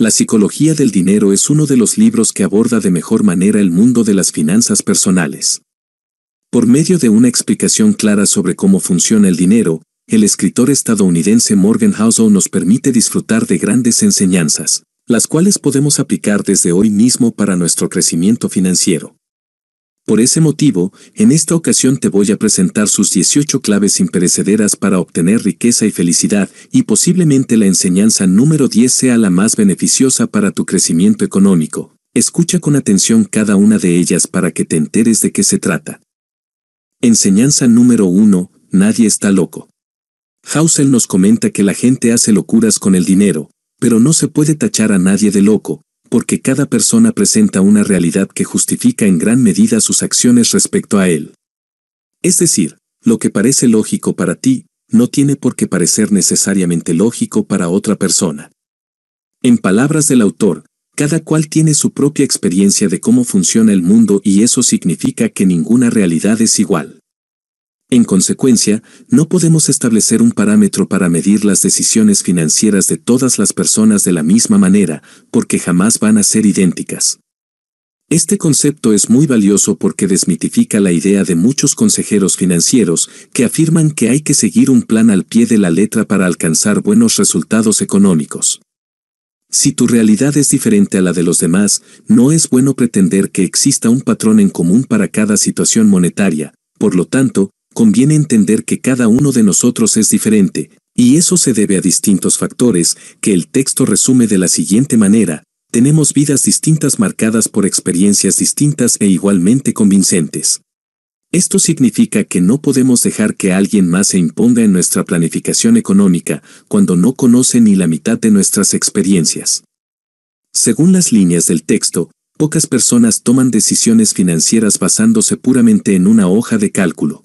La psicología del dinero es uno de los libros que aborda de mejor manera el mundo de las finanzas personales. Por medio de una explicación clara sobre cómo funciona el dinero, el escritor estadounidense Morgan Housel nos permite disfrutar de grandes enseñanzas, las cuales podemos aplicar desde hoy mismo para nuestro crecimiento financiero. Por ese motivo, en esta ocasión te voy a presentar sus 18 claves imperecederas para obtener riqueza y felicidad, y posiblemente la enseñanza número 10 sea la más beneficiosa para tu crecimiento económico. Escucha con atención cada una de ellas para que te enteres de qué se trata. Enseñanza número 1. Nadie está loco. Hausel nos comenta que la gente hace locuras con el dinero, pero no se puede tachar a nadie de loco, porque cada persona presenta una realidad que justifica en gran medida sus acciones respecto a él. Es decir, lo que parece lógico para ti, no tiene por qué parecer necesariamente lógico para otra persona. En palabras del autor, cada cual tiene su propia experiencia de cómo funciona el mundo y eso significa que ninguna realidad es igual. En consecuencia, no podemos establecer un parámetro para medir las decisiones financieras de todas las personas de la misma manera, porque jamás van a ser idénticas. Este concepto es muy valioso porque desmitifica la idea de muchos consejeros financieros que afirman que hay que seguir un plan al pie de la letra para alcanzar buenos resultados económicos. Si tu realidad es diferente a la de los demás, no es bueno pretender que exista un patrón en común para cada situación monetaria, por lo tanto, conviene entender que cada uno de nosotros es diferente, y eso se debe a distintos factores, que el texto resume de la siguiente manera, tenemos vidas distintas marcadas por experiencias distintas e igualmente convincentes. Esto significa que no podemos dejar que alguien más se imponga en nuestra planificación económica cuando no conoce ni la mitad de nuestras experiencias. Según las líneas del texto, pocas personas toman decisiones financieras basándose puramente en una hoja de cálculo.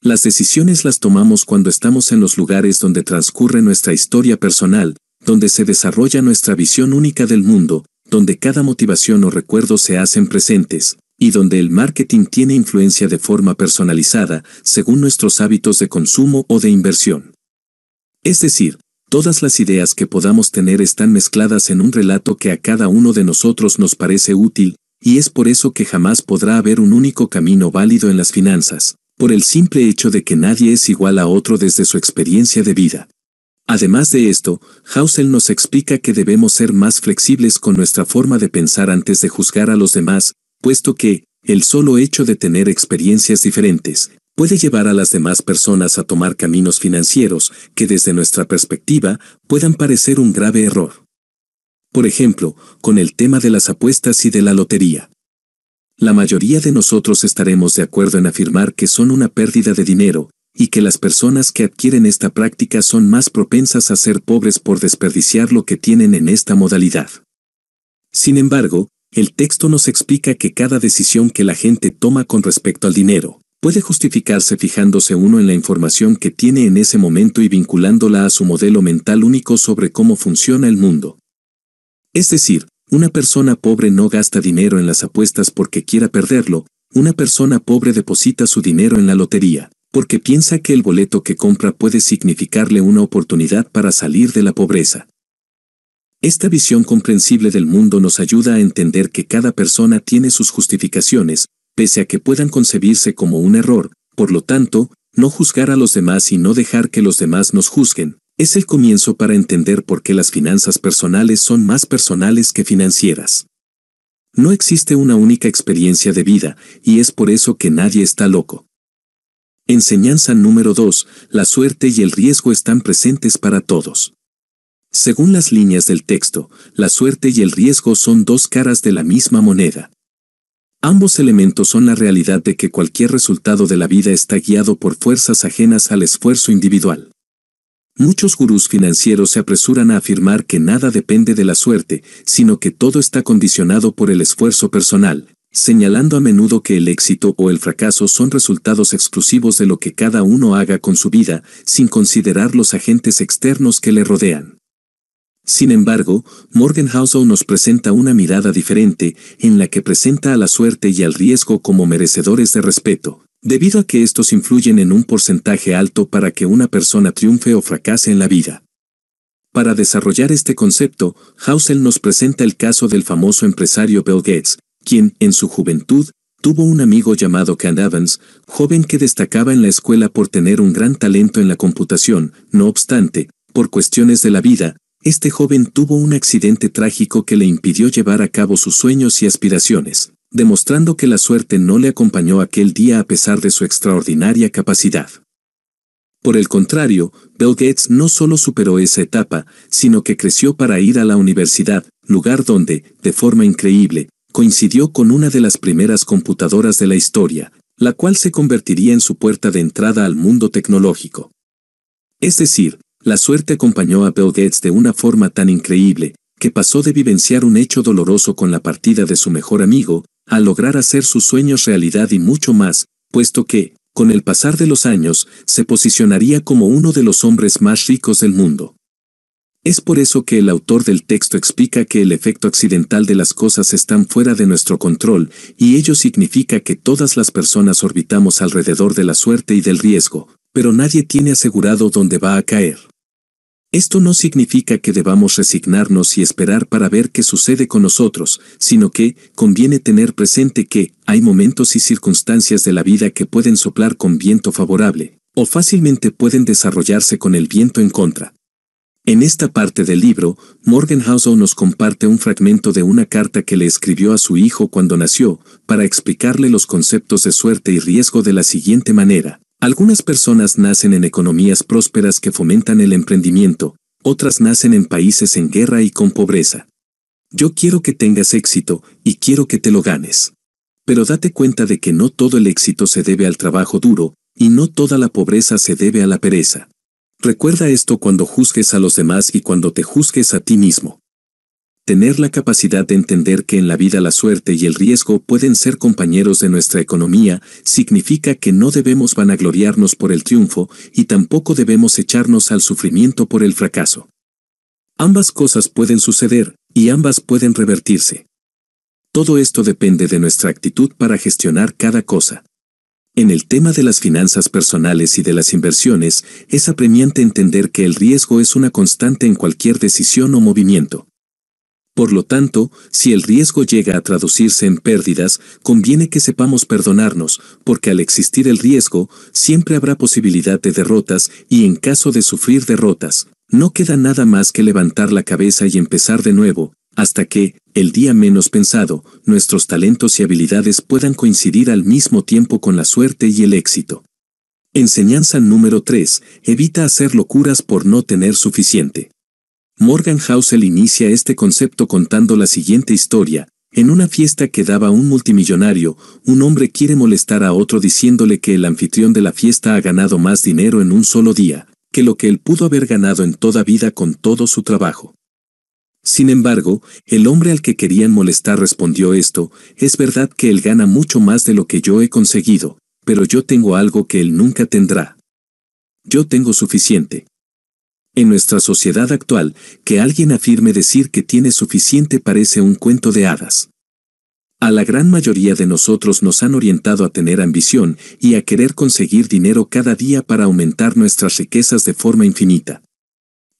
Las decisiones las tomamos cuando estamos en los lugares donde transcurre nuestra historia personal, donde se desarrolla nuestra visión única del mundo, donde cada motivación o recuerdo se hacen presentes, y donde el marketing tiene influencia de forma personalizada, según nuestros hábitos de consumo o de inversión. Es decir, todas las ideas que podamos tener están mezcladas en un relato que a cada uno de nosotros nos parece útil, y es por eso que jamás podrá haber un único camino válido en las finanzas, por el simple hecho de que nadie es igual a otro desde su experiencia de vida. Además de esto, Hausel nos explica que debemos ser más flexibles con nuestra forma de pensar antes de juzgar a los demás, puesto que, el solo hecho de tener experiencias diferentes, puede llevar a las demás personas a tomar caminos financieros que desde nuestra perspectiva puedan parecer un grave error. Por ejemplo, con el tema de las apuestas y de la lotería. La mayoría de nosotros estaremos de acuerdo en afirmar que son una pérdida de dinero, y que las personas que adquieren esta práctica son más propensas a ser pobres por desperdiciar lo que tienen en esta modalidad. Sin embargo, el texto nos explica que cada decisión que la gente toma con respecto al dinero, puede justificarse fijándose uno en la información que tiene en ese momento y vinculándola a su modelo mental único sobre cómo funciona el mundo. Es decir, una persona pobre no gasta dinero en las apuestas porque quiera perderlo, una persona pobre deposita su dinero en la lotería, porque piensa que el boleto que compra puede significarle una oportunidad para salir de la pobreza. Esta visión comprensible del mundo nos ayuda a entender que cada persona tiene sus justificaciones, pese a que puedan concebirse como un error, por lo tanto, no juzgar a los demás y no dejar que los demás nos juzguen, es el comienzo para entender por qué las finanzas personales son más personales que financieras. No existe una única experiencia de vida, y es por eso que nadie está loco. Enseñanza número 2. La suerte y el riesgo están presentes para todos. Según las líneas del texto, la suerte y el riesgo son dos caras de la misma moneda. Ambos elementos son la realidad de que cualquier resultado de la vida está guiado por fuerzas ajenas al esfuerzo individual. Muchos gurús financieros se apresuran a afirmar que nada depende de la suerte, sino que todo está condicionado por el esfuerzo personal, señalando a menudo que el éxito o el fracaso son resultados exclusivos de lo que cada uno haga con su vida, sin considerar los agentes externos que le rodean. Sin embargo, Morgan Housel nos presenta una mirada diferente, en la que presenta a la suerte y al riesgo como merecedores de respeto, debido a que estos influyen en un porcentaje alto para que una persona triunfe o fracase en la vida. Para desarrollar este concepto, Hausel nos presenta el caso del famoso empresario Bill Gates, quien, en su juventud, tuvo un amigo llamado Ken Evans, joven que destacaba en la escuela por tener un gran talento en la computación, no obstante, por cuestiones de la vida, este joven tuvo un accidente trágico que le impidió llevar a cabo sus sueños y aspiraciones, demostrando que la suerte no le acompañó aquel día a pesar de su extraordinaria capacidad. Por el contrario, Bill Gates no solo superó esa etapa, sino que creció para ir a la universidad, lugar donde, de forma increíble, coincidió con una de las primeras computadoras de la historia, la cual se convertiría en su puerta de entrada al mundo tecnológico. Es decir, la suerte acompañó a Bill Gates de una forma tan increíble, que pasó de vivenciar un hecho doloroso con la partida de su mejor amigo, a lograr hacer sus sueños realidad y mucho más, puesto que, con el pasar de los años, se posicionaría como uno de los hombres más ricos del mundo. Es por eso que el autor del texto explica que el efecto accidental de las cosas están fuera de nuestro control, y ello significa que todas las personas orbitamos alrededor de la suerte y del riesgo, pero nadie tiene asegurado dónde va a caer. Esto no significa que debamos resignarnos y esperar para ver qué sucede con nosotros, sino que conviene tener presente que hay momentos y circunstancias de la vida que pueden soplar con viento favorable, o fácilmente pueden desarrollarse con el viento en contra. En esta parte del libro, Morgan nos comparte un fragmento de una carta que le escribió a su hijo cuando nació, para explicarle los conceptos de suerte y riesgo de la siguiente manera. Algunas personas nacen en economías prósperas que fomentan el emprendimiento, otras nacen en países en guerra y con pobreza. Yo quiero que tengas éxito y quiero que te lo ganes. Pero date cuenta de que no todo el éxito se debe al trabajo duro, y no toda la pobreza se debe a la pereza. Recuerda esto cuando juzgues a los demás y cuando te juzgues a ti mismo. Tener la capacidad de entender que en la vida la suerte y el riesgo pueden ser compañeros de nuestra economía significa que no debemos vanagloriarnos por el triunfo y tampoco debemos echarnos al sufrimiento por el fracaso. Ambas cosas pueden suceder y ambas pueden revertirse. Todo esto depende de nuestra actitud para gestionar cada cosa. En el tema de las finanzas personales y de las inversiones, es apremiante entender que el riesgo es una constante en cualquier decisión o movimiento. Por lo tanto, si el riesgo llega a traducirse en pérdidas, conviene que sepamos perdonarnos, porque al existir el riesgo, siempre habrá posibilidad de derrotas y en caso de sufrir derrotas, no queda nada más que levantar la cabeza y empezar de nuevo, hasta que, el día menos pensado, nuestros talentos y habilidades puedan coincidir al mismo tiempo con la suerte y el éxito. Enseñanza número 3. Evita hacer locuras por no tener suficiente. Morgan Housel inicia este concepto contando la siguiente historia. En una fiesta que daba un multimillonario, un hombre quiere molestar a otro diciéndole que el anfitrión de la fiesta ha ganado más dinero en un solo día, que lo que él pudo haber ganado en toda vida con todo su trabajo. Sin embargo, el hombre al que querían molestar respondió esto, es verdad que él gana mucho más de lo que yo he conseguido, pero yo tengo algo que él nunca tendrá. Yo tengo suficiente. En nuestra sociedad actual, que alguien afirme decir que tiene suficiente parece un cuento de hadas. A la gran mayoría de nosotros nos han orientado a tener ambición y a querer conseguir dinero cada día para aumentar nuestras riquezas de forma infinita.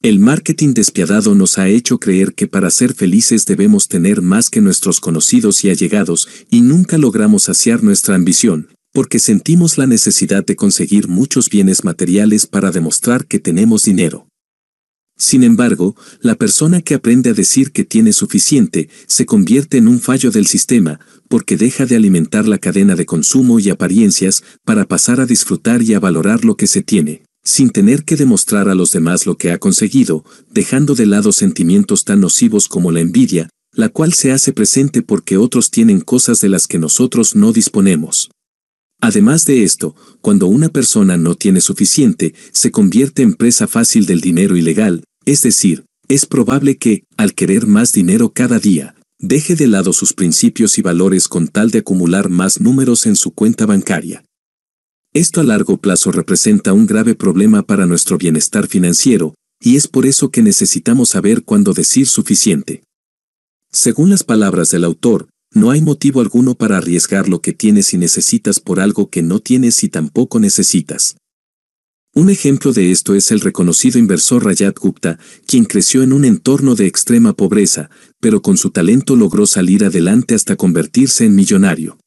El marketing despiadado nos ha hecho creer que para ser felices debemos tener más que nuestros conocidos y allegados y nunca logramos saciar nuestra ambición, porque sentimos la necesidad de conseguir muchos bienes materiales para demostrar que tenemos dinero. Sin embargo, la persona que aprende a decir que tiene suficiente se convierte en un fallo del sistema, porque deja de alimentar la cadena de consumo y apariencias para pasar a disfrutar y a valorar lo que se tiene, sin tener que demostrar a los demás lo que ha conseguido, dejando de lado sentimientos tan nocivos como la envidia, la cual se hace presente porque otros tienen cosas de las que nosotros no disponemos. Además de esto, cuando una persona no tiene suficiente, se convierte en presa fácil del dinero ilegal, es decir, es probable que, al querer más dinero cada día, deje de lado sus principios y valores con tal de acumular más números en su cuenta bancaria. Esto a largo plazo representa un grave problema para nuestro bienestar financiero, y es por eso que necesitamos saber cuándo decir suficiente. Según las palabras del autor, no hay motivo alguno para arriesgar lo que tienes y necesitas por algo que no tienes y tampoco necesitas. Un ejemplo de esto es el reconocido inversor Rajat Gupta, quien creció en un entorno de extrema pobreza, pero con su talento logró salir adelante hasta convertirse en millonario.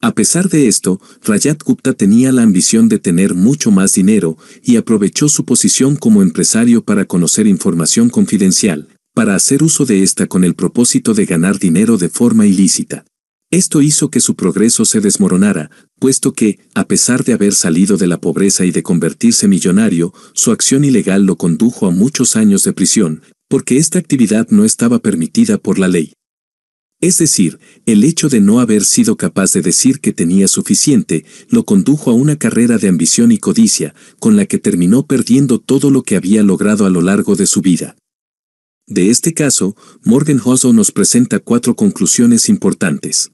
A pesar de esto, Rajat Gupta tenía la ambición de tener mucho más dinero y aprovechó su posición como empresario para conocer información confidencial, para hacer uso de esta con el propósito de ganar dinero de forma ilícita. Esto hizo que su progreso se desmoronara, puesto que, a pesar de haber salido de la pobreza y de convertirse millonario, su acción ilegal lo condujo a muchos años de prisión, porque esta actividad no estaba permitida por la ley. Es decir, el hecho de no haber sido capaz de decir que tenía suficiente, lo condujo a una carrera de ambición y codicia, con la que terminó perdiendo todo lo que había logrado a lo largo de su vida. De este caso, Morgan Housel nos presenta cuatro conclusiones importantes.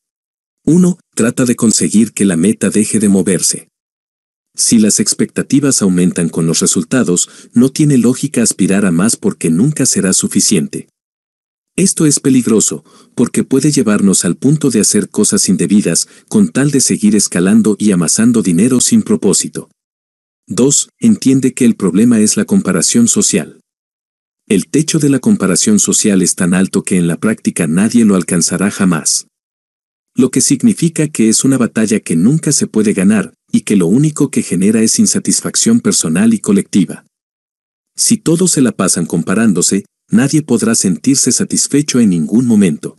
1. Trata de conseguir que la meta deje de moverse. Si las expectativas aumentan con los resultados, no tiene lógica aspirar a más porque nunca será suficiente. Esto es peligroso, porque puede llevarnos al punto de hacer cosas indebidas con tal de seguir escalando y amasando dinero sin propósito. 2. Entiende que el problema es la comparación social. El techo de la comparación social es tan alto que en la práctica nadie lo alcanzará jamás lo que significa que es una batalla que nunca se puede ganar, y que lo único que genera es insatisfacción personal y colectiva. Si todos se la pasan comparándose, nadie podrá sentirse satisfecho en ningún momento.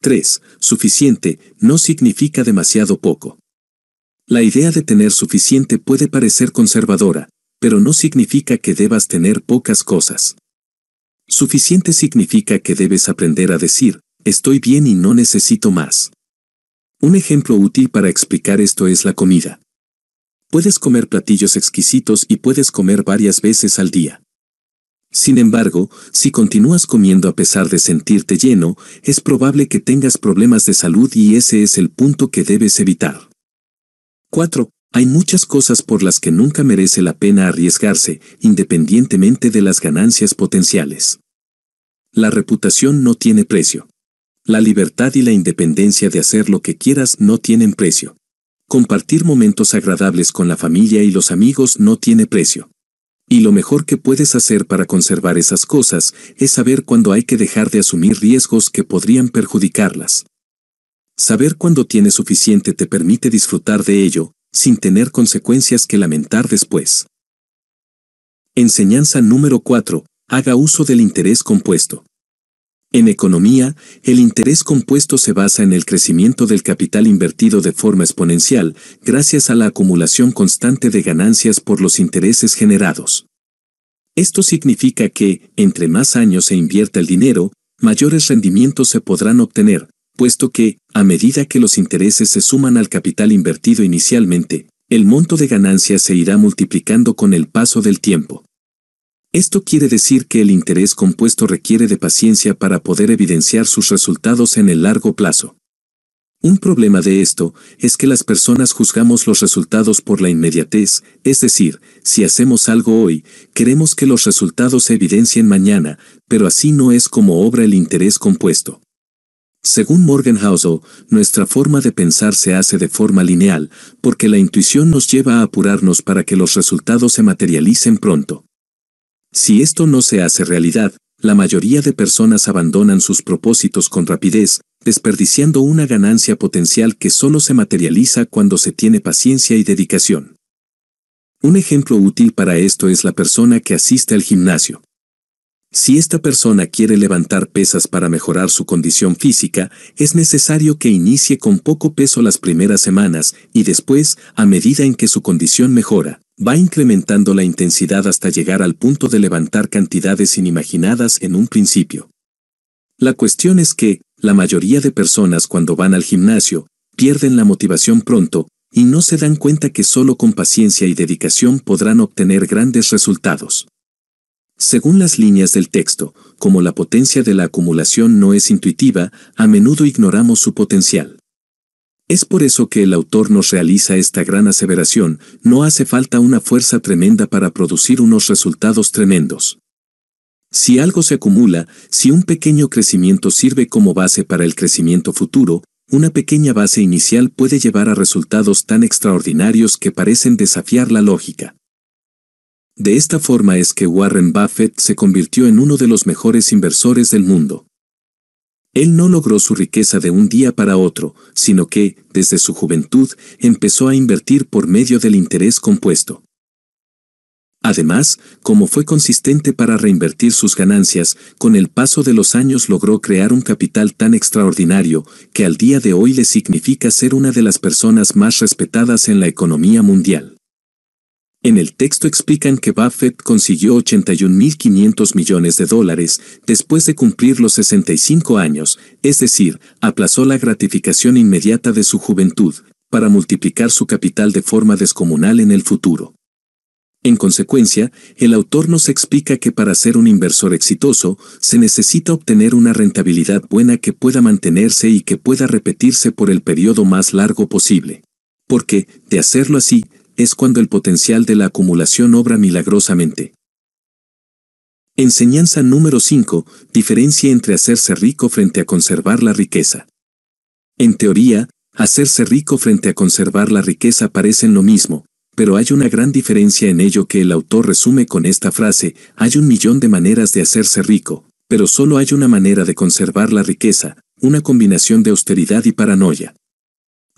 3. Suficiente no significa demasiado poco. La idea de tener suficiente puede parecer conservadora, pero no significa que debas tener pocas cosas. Suficiente significa que debes aprender a decir, estoy bien y no necesito más. Un ejemplo útil para explicar esto es la comida. Puedes comer platillos exquisitos y puedes comer varias veces al día. Sin embargo, si continúas comiendo a pesar de sentirte lleno, es probable que tengas problemas de salud y ese es el punto que debes evitar. 4. Hay muchas cosas por las que nunca merece la pena arriesgarse, independientemente de las ganancias potenciales. La reputación no tiene precio. La libertad y la independencia de hacer lo que quieras no tienen precio. Compartir momentos agradables con la familia y los amigos no tiene precio. Y lo mejor que puedes hacer para conservar esas cosas es saber cuándo hay que dejar de asumir riesgos que podrían perjudicarlas. Saber cuándo tienes suficiente te permite disfrutar de ello, sin tener consecuencias que lamentar después. Enseñanza número 4. Haga uso del interés compuesto. En economía, el interés compuesto se basa en el crecimiento del capital invertido de forma exponencial, gracias a la acumulación constante de ganancias por los intereses generados. Esto significa que, entre más años se invierta el dinero, mayores rendimientos se podrán obtener, puesto que, a medida que los intereses se suman al capital invertido inicialmente, el monto de ganancias se irá multiplicando con el paso del tiempo. Esto quiere decir que el interés compuesto requiere de paciencia para poder evidenciar sus resultados en el largo plazo. Un problema de esto es que las personas juzgamos los resultados por la inmediatez, es decir, si hacemos algo hoy, queremos que los resultados se evidencien mañana, pero así no es como obra el interés compuesto. Según Morgan Housel, nuestra forma de pensar se hace de forma lineal, porque la intuición nos lleva a apurarnos para que los resultados se materialicen pronto. Si esto no se hace realidad, la mayoría de personas abandonan sus propósitos con rapidez, desperdiciando una ganancia potencial que solo se materializa cuando se tiene paciencia y dedicación. Un ejemplo útil para esto es la persona que asiste al gimnasio. Si esta persona quiere levantar pesas para mejorar su condición física, es necesario que inicie con poco peso las primeras semanas y después, a medida en que su condición mejora, va incrementando la intensidad hasta llegar al punto de levantar cantidades inimaginadas en un principio. La cuestión es que, la mayoría de personas cuando van al gimnasio, pierden la motivación pronto, y no se dan cuenta que solo con paciencia y dedicación podrán obtener grandes resultados. Según las líneas del texto, como la potencia de la acumulación no es intuitiva, a menudo ignoramos su potencial. Es por eso que el autor nos realiza esta gran aseveración, no hace falta una fuerza tremenda para producir unos resultados tremendos. Si algo se acumula, si un pequeño crecimiento sirve como base para el crecimiento futuro, una pequeña base inicial puede llevar a resultados tan extraordinarios que parecen desafiar la lógica. De esta forma es que Warren Buffett se convirtió en uno de los mejores inversores del mundo. Él no logró su riqueza de un día para otro, sino que, desde su juventud, empezó a invertir por medio del interés compuesto. Además, como fue consistente para reinvertir sus ganancias, con el paso de los años logró crear un capital tan extraordinario que al día de hoy le significa ser una de las personas más respetadas en la economía mundial. En el texto explican que Buffett consiguió 81.500 millones de dólares después de cumplir los 65 años, es decir, aplazó la gratificación inmediata de su juventud, para multiplicar su capital de forma descomunal en el futuro. En consecuencia, el autor nos explica que para ser un inversor exitoso, se necesita obtener una rentabilidad buena que pueda mantenerse y que pueda repetirse por el periodo más largo posible. Porque, de hacerlo así, es cuando el potencial de la acumulación obra milagrosamente. Enseñanza número 5. Diferencia entre hacerse rico frente a conservar la riqueza. En teoría, hacerse rico frente a conservar la riqueza parecen lo mismo, pero hay una gran diferencia en ello que el autor resume con esta frase, hay un millón de maneras de hacerse rico, pero solo hay una manera de conservar la riqueza, una combinación de austeridad y paranoia.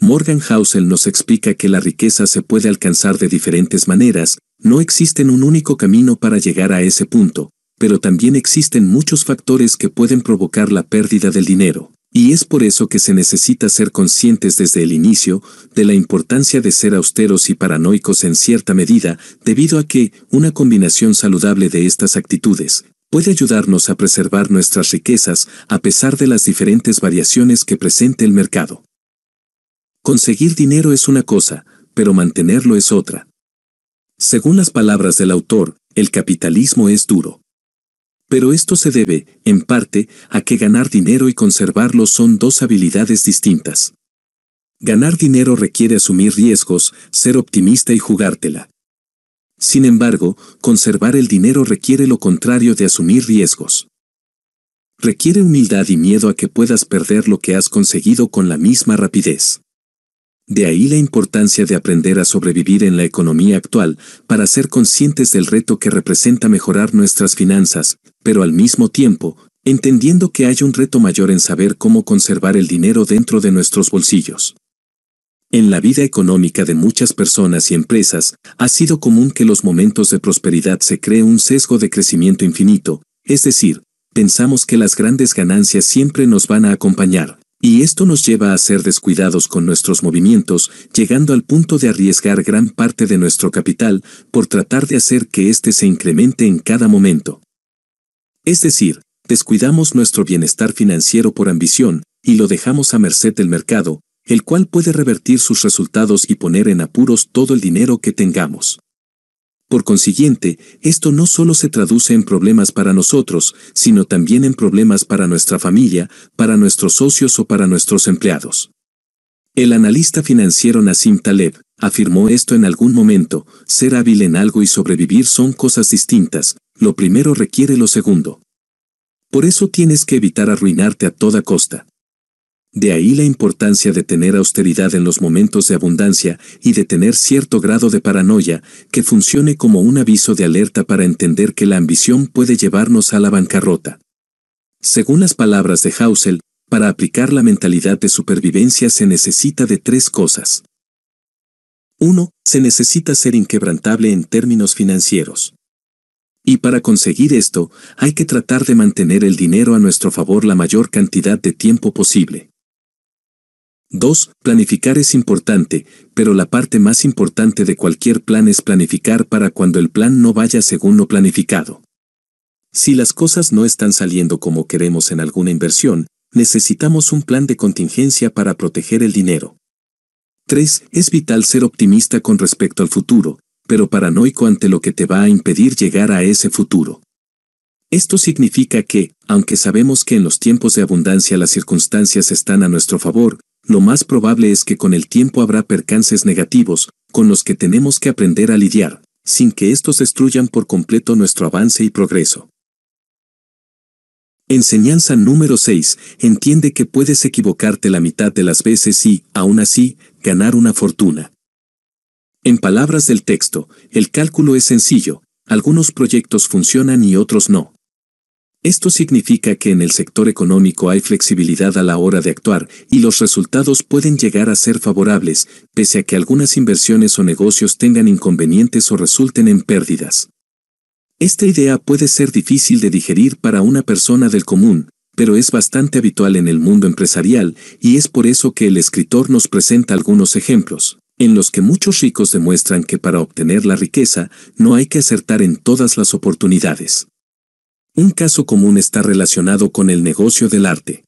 Morgan Housel nos explica que la riqueza se puede alcanzar de diferentes maneras, no existe un único camino para llegar a ese punto, pero también existen muchos factores que pueden provocar la pérdida del dinero. Y es por eso que se necesita ser conscientes desde el inicio de la importancia de ser austeros y paranoicos en cierta medida, debido a que una combinación saludable de estas actitudes puede ayudarnos a preservar nuestras riquezas a pesar de las diferentes variaciones que presente el mercado. Conseguir dinero es una cosa, pero mantenerlo es otra. Según las palabras del autor, el capitalismo es duro. Pero esto se debe, en parte, a que ganar dinero y conservarlo son dos habilidades distintas. Ganar dinero requiere asumir riesgos, ser optimista y jugártela. Sin embargo, conservar el dinero requiere lo contrario de asumir riesgos. Requiere humildad y miedo a que puedas perder lo que has conseguido con la misma rapidez. De ahí la importancia de aprender a sobrevivir en la economía actual para ser conscientes del reto que representa mejorar nuestras finanzas, pero al mismo tiempo, entendiendo que hay un reto mayor en saber cómo conservar el dinero dentro de nuestros bolsillos. En la vida económica de muchas personas y empresas, ha sido común que los momentos de prosperidad se cree un sesgo de crecimiento infinito, es decir, pensamos que las grandes ganancias siempre nos van a acompañar, y esto nos lleva a ser descuidados con nuestros movimientos, llegando al punto de arriesgar gran parte de nuestro capital por tratar de hacer que éste se incremente en cada momento. Es decir, descuidamos nuestro bienestar financiero por ambición, y lo dejamos a merced del mercado, el cual puede revertir sus resultados y poner en apuros todo el dinero que tengamos. Por consiguiente, esto no solo se traduce en problemas para nosotros, sino también en problemas para nuestra familia, para nuestros socios o para nuestros empleados. El analista financiero Nassim Taleb afirmó esto en algún momento, ser hábil en algo y sobrevivir son cosas distintas, lo primero requiere lo segundo. Por eso tienes que evitar arruinarte a toda costa. De ahí la importancia de tener austeridad en los momentos de abundancia y de tener cierto grado de paranoia que funcione como un aviso de alerta para entender que la ambición puede llevarnos a la bancarrota. Según las palabras de Hausel, para aplicar la mentalidad de supervivencia se necesita de tres cosas. 1. Se necesita ser inquebrantable en términos financieros. Y para conseguir esto, hay que tratar de mantener el dinero a nuestro favor la mayor cantidad de tiempo posible. 2. Planificar es importante, pero la parte más importante de cualquier plan es planificar para cuando el plan no vaya según lo planificado. Si las cosas no están saliendo como queremos en alguna inversión, necesitamos un plan de contingencia para proteger el dinero. 3. Es vital ser optimista con respecto al futuro, pero paranoico ante lo que te va a impedir llegar a ese futuro. Esto significa que, aunque sabemos que en los tiempos de abundancia las circunstancias están a nuestro favor, lo más probable es que con el tiempo habrá percances negativos, con los que tenemos que aprender a lidiar, sin que estos destruyan por completo nuestro avance y progreso. Enseñanza número 6. Entiende que puedes equivocarte la mitad de las veces y, aún así, ganar una fortuna. En palabras del texto, el cálculo es sencillo, algunos proyectos funcionan y otros no. Esto significa que en el sector económico hay flexibilidad a la hora de actuar y los resultados pueden llegar a ser favorables, pese a que algunas inversiones o negocios tengan inconvenientes o resulten en pérdidas. Esta idea puede ser difícil de digerir para una persona del común, pero es bastante habitual en el mundo empresarial y es por eso que el escritor nos presenta algunos ejemplos, en los que muchos ricos demuestran que para obtener la riqueza no hay que acertar en todas las oportunidades. Un caso común está relacionado con el negocio del arte.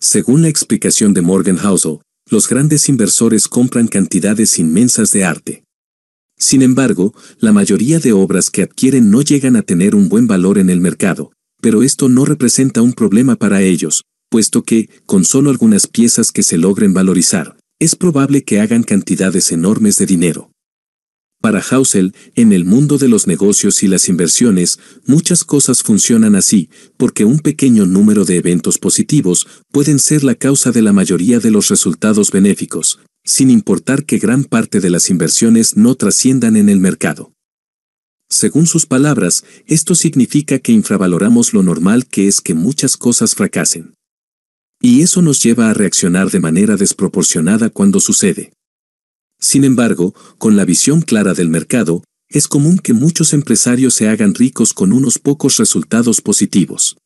Según la explicación de Morgan Housel, los grandes inversores compran cantidades inmensas de arte. Sin embargo, la mayoría de obras que adquieren no llegan a tener un buen valor en el mercado, pero esto no representa un problema para ellos, puesto que, con solo algunas piezas que se logren valorizar, es probable que hagan cantidades enormes de dinero. Para Hausel, en el mundo de los negocios y las inversiones, muchas cosas funcionan así, porque un pequeño número de eventos positivos pueden ser la causa de la mayoría de los resultados benéficos, sin importar que gran parte de las inversiones no trasciendan en el mercado. Según sus palabras, esto significa que infravaloramos lo normal que es que muchas cosas fracasen. Y eso nos lleva a reaccionar de manera desproporcionada cuando sucede. Sin embargo, con la visión clara del mercado, es común que muchos empresarios se hagan ricos con unos pocos resultados positivos.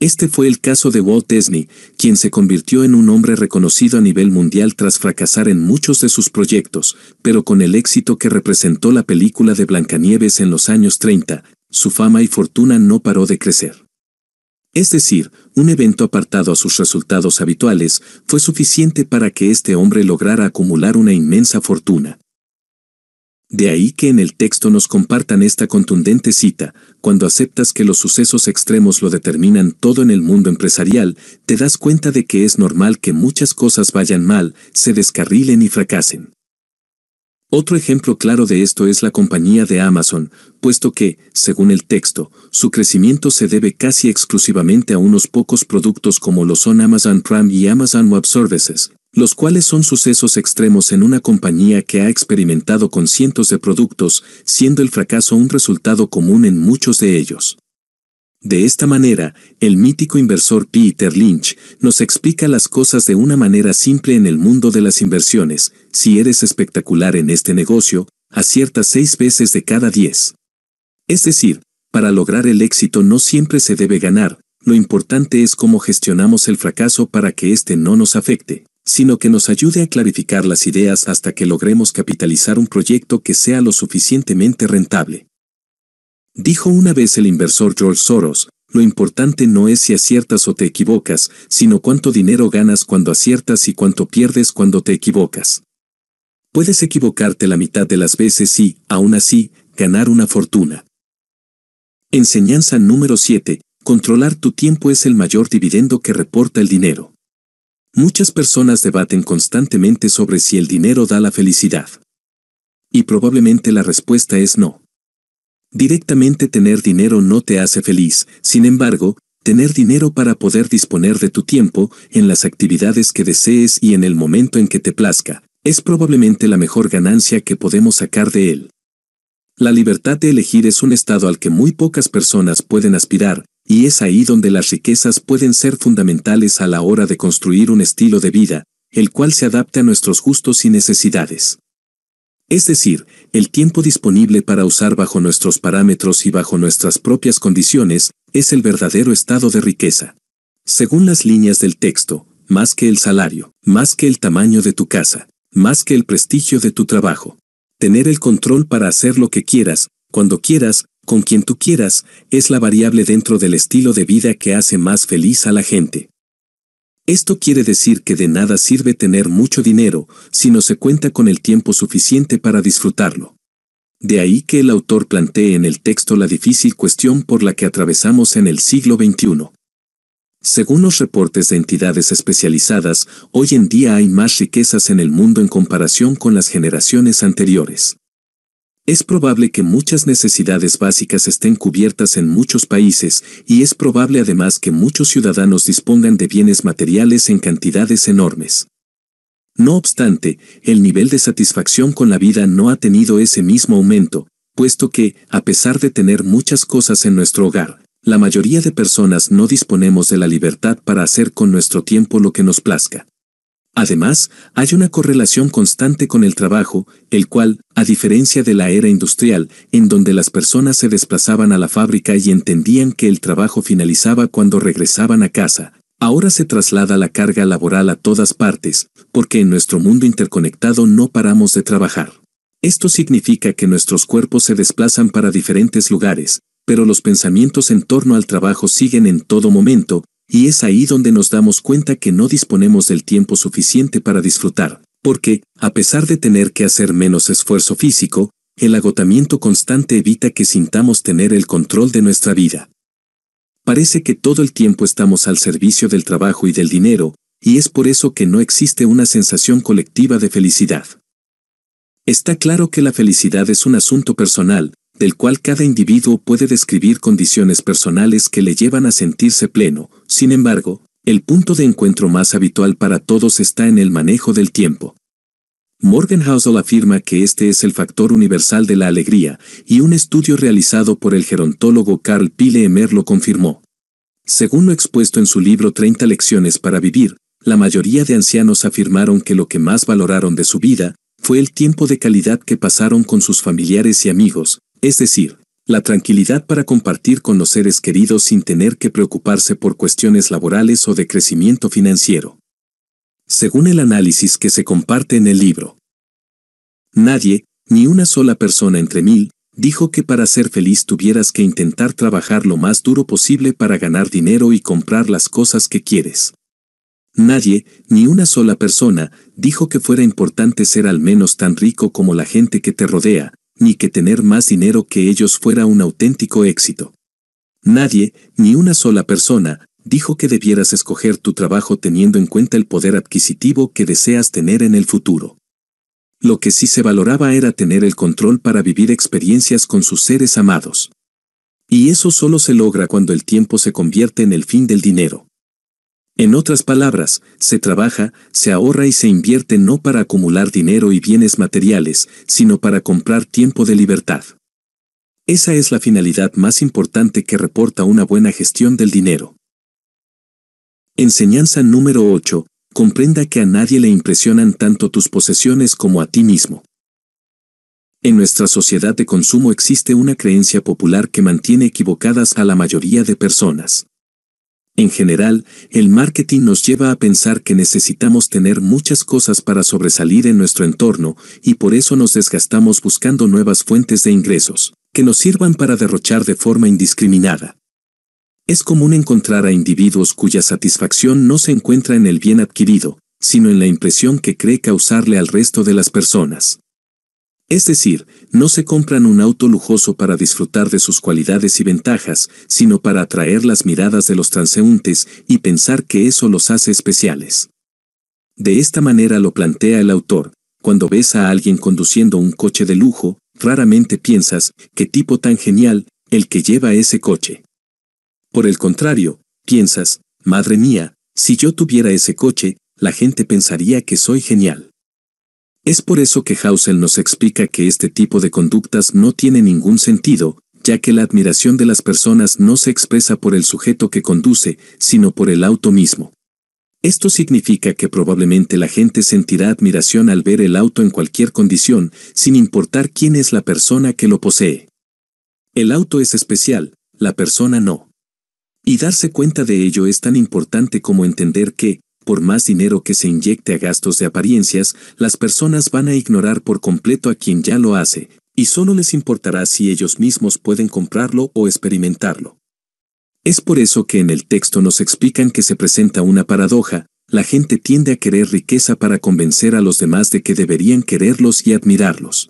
Este fue el caso de Walt Disney, quien se convirtió en un hombre reconocido a nivel mundial tras fracasar en muchos de sus proyectos, pero con el éxito que representó la película de Blancanieves en los años 30, su fama y fortuna no paró de crecer. Es decir, un evento apartado a sus resultados habituales fue suficiente para que este hombre lograra acumular una inmensa fortuna. De ahí que en el texto nos compartan esta contundente cita, cuando aceptas que los sucesos extremos lo determinan todo en el mundo empresarial, te das cuenta de que es normal que muchas cosas vayan mal, se descarrilen y fracasen. Otro ejemplo claro de esto es la compañía de Amazon, puesto que, según el texto, su crecimiento se debe casi exclusivamente a unos pocos productos como lo son Amazon Prime y Amazon Web Services, los cuales son sucesos extremos en una compañía que ha experimentado con cientos de productos, siendo el fracaso un resultado común en muchos de ellos. De esta manera, el mítico inversor Peter Lynch nos explica las cosas de una manera simple en el mundo de las inversiones. Si eres espectacular en este negocio, aciertas seis veces de cada diez. Es decir, para lograr el éxito no siempre se debe ganar, lo importante es cómo gestionamos el fracaso para que éste no nos afecte, sino que nos ayude a clarificar las ideas hasta que logremos capitalizar un proyecto que sea lo suficientemente rentable. Dijo una vez el inversor George Soros, lo importante no es si aciertas o te equivocas, sino cuánto dinero ganas cuando aciertas y cuánto pierdes cuando te equivocas. Puedes equivocarte la mitad de las veces y, aún así, ganar una fortuna. Enseñanza número 7. Controlar tu tiempo es el mayor dividendo que reporta el dinero. Muchas personas debaten constantemente sobre si el dinero da la felicidad. Y probablemente la respuesta es no. Directamente tener dinero no te hace feliz, sin embargo, tener dinero para poder disponer de tu tiempo, en las actividades que desees y en el momento en que te plazca, es probablemente la mejor ganancia que podemos sacar de él. La libertad de elegir es un estado al que muy pocas personas pueden aspirar, y es ahí donde las riquezas pueden ser fundamentales a la hora de construir un estilo de vida, el cual se adapte a nuestros gustos y necesidades. Es decir, el tiempo disponible para usar bajo nuestros parámetros y bajo nuestras propias condiciones, es el verdadero estado de riqueza. Según las líneas del texto, más que el salario, más que el tamaño de tu casa, más que el prestigio de tu trabajo. Tener el control para hacer lo que quieras, cuando quieras, con quien tú quieras, es la variable dentro del estilo de vida que hace más feliz a la gente. Esto quiere decir que de nada sirve tener mucho dinero si no se cuenta con el tiempo suficiente para disfrutarlo. De ahí que el autor plantee en el texto la difícil cuestión por la que atravesamos en el siglo XXI. Según los reportes de entidades especializadas, hoy en día hay más riquezas en el mundo en comparación con las generaciones anteriores. Es probable que muchas necesidades básicas estén cubiertas en muchos países y es probable además que muchos ciudadanos dispongan de bienes materiales en cantidades enormes. No obstante, el nivel de satisfacción con la vida no ha tenido ese mismo aumento, puesto que, a pesar de tener muchas cosas en nuestro hogar, la mayoría de personas no disponemos de la libertad para hacer con nuestro tiempo lo que nos plazca. Además, hay una correlación constante con el trabajo, el cual, a diferencia de la era industrial, en donde las personas se desplazaban a la fábrica y entendían que el trabajo finalizaba cuando regresaban a casa, ahora se traslada la carga laboral a todas partes, porque en nuestro mundo interconectado no paramos de trabajar. Esto significa que nuestros cuerpos se desplazan para diferentes lugares, pero los pensamientos en torno al trabajo siguen en todo momento, y es ahí donde nos damos cuenta que no disponemos del tiempo suficiente para disfrutar, porque, a pesar de tener que hacer menos esfuerzo físico, el agotamiento constante evita que sintamos tener el control de nuestra vida. Parece que todo el tiempo estamos al servicio del trabajo y del dinero, y es por eso que no existe una sensación colectiva de felicidad. Está claro que la felicidad es un asunto personal, del cual cada individuo puede describir condiciones personales que le llevan a sentirse pleno. Sin embargo, el punto de encuentro más habitual para todos está en el manejo del tiempo. Morgan Housel afirma que este es el factor universal de la alegría, y un estudio realizado por el gerontólogo Carl Pile Emer lo confirmó. Según lo expuesto en su libro 30 lecciones para vivir, la mayoría de ancianos afirmaron que lo que más valoraron de su vida fue el tiempo de calidad que pasaron con sus familiares y amigos, es decir, la tranquilidad para compartir con los seres queridos sin tener que preocuparse por cuestiones laborales o de crecimiento financiero. Según el análisis que se comparte en el libro, nadie, ni una sola persona entre mil, dijo que para ser feliz tuvieras que intentar trabajar lo más duro posible para ganar dinero y comprar las cosas que quieres. Nadie, ni una sola persona, dijo que fuera importante ser al menos tan rico como la gente que te rodea, ni que tener más dinero que ellos fuera un auténtico éxito. Nadie, ni una sola persona, dijo que debieras escoger tu trabajo teniendo en cuenta el poder adquisitivo que deseas tener en el futuro. Lo que sí se valoraba era tener el control para vivir experiencias con sus seres amados. Y eso solo se logra cuando el tiempo se convierte en el fin del dinero. En otras palabras, se trabaja, se ahorra y se invierte no para acumular dinero y bienes materiales, sino para comprar tiempo de libertad. Esa es la finalidad más importante que reporta una buena gestión del dinero. Enseñanza número 8. Comprenda que a nadie le impresionan tanto tus posesiones como a ti mismo. En nuestra sociedad de consumo existe una creencia popular que mantiene equivocadas a la mayoría de personas. En general, el marketing nos lleva a pensar que necesitamos tener muchas cosas para sobresalir en nuestro entorno y por eso nos desgastamos buscando nuevas fuentes de ingresos, que nos sirvan para derrochar de forma indiscriminada. Es común encontrar a individuos cuya satisfacción no se encuentra en el bien adquirido, sino en la impresión que cree causarle al resto de las personas. Es decir, no se compran un auto lujoso para disfrutar de sus cualidades y ventajas, sino para atraer las miradas de los transeúntes y pensar que eso los hace especiales. De esta manera lo plantea el autor, cuando ves a alguien conduciendo un coche de lujo, raramente piensas, qué tipo tan genial, el que lleva ese coche. Por el contrario, piensas, madre mía, si yo tuviera ese coche, la gente pensaría que soy genial. Es por eso que Hausel nos explica que este tipo de conductas no tiene ningún sentido, ya que la admiración de las personas no se expresa por el sujeto que conduce, sino por el auto mismo. Esto significa que probablemente la gente sentirá admiración al ver el auto en cualquier condición, sin importar quién es la persona que lo posee. El auto es especial, la persona no. Y darse cuenta de ello es tan importante como entender que, por más dinero que se inyecte a gastos de apariencias, las personas van a ignorar por completo a quien ya lo hace, y solo les importará si ellos mismos pueden comprarlo o experimentarlo. Es por eso que en el texto nos explican que se presenta una paradoja, la gente tiende a querer riqueza para convencer a los demás de que deberían quererlos y admirarlos.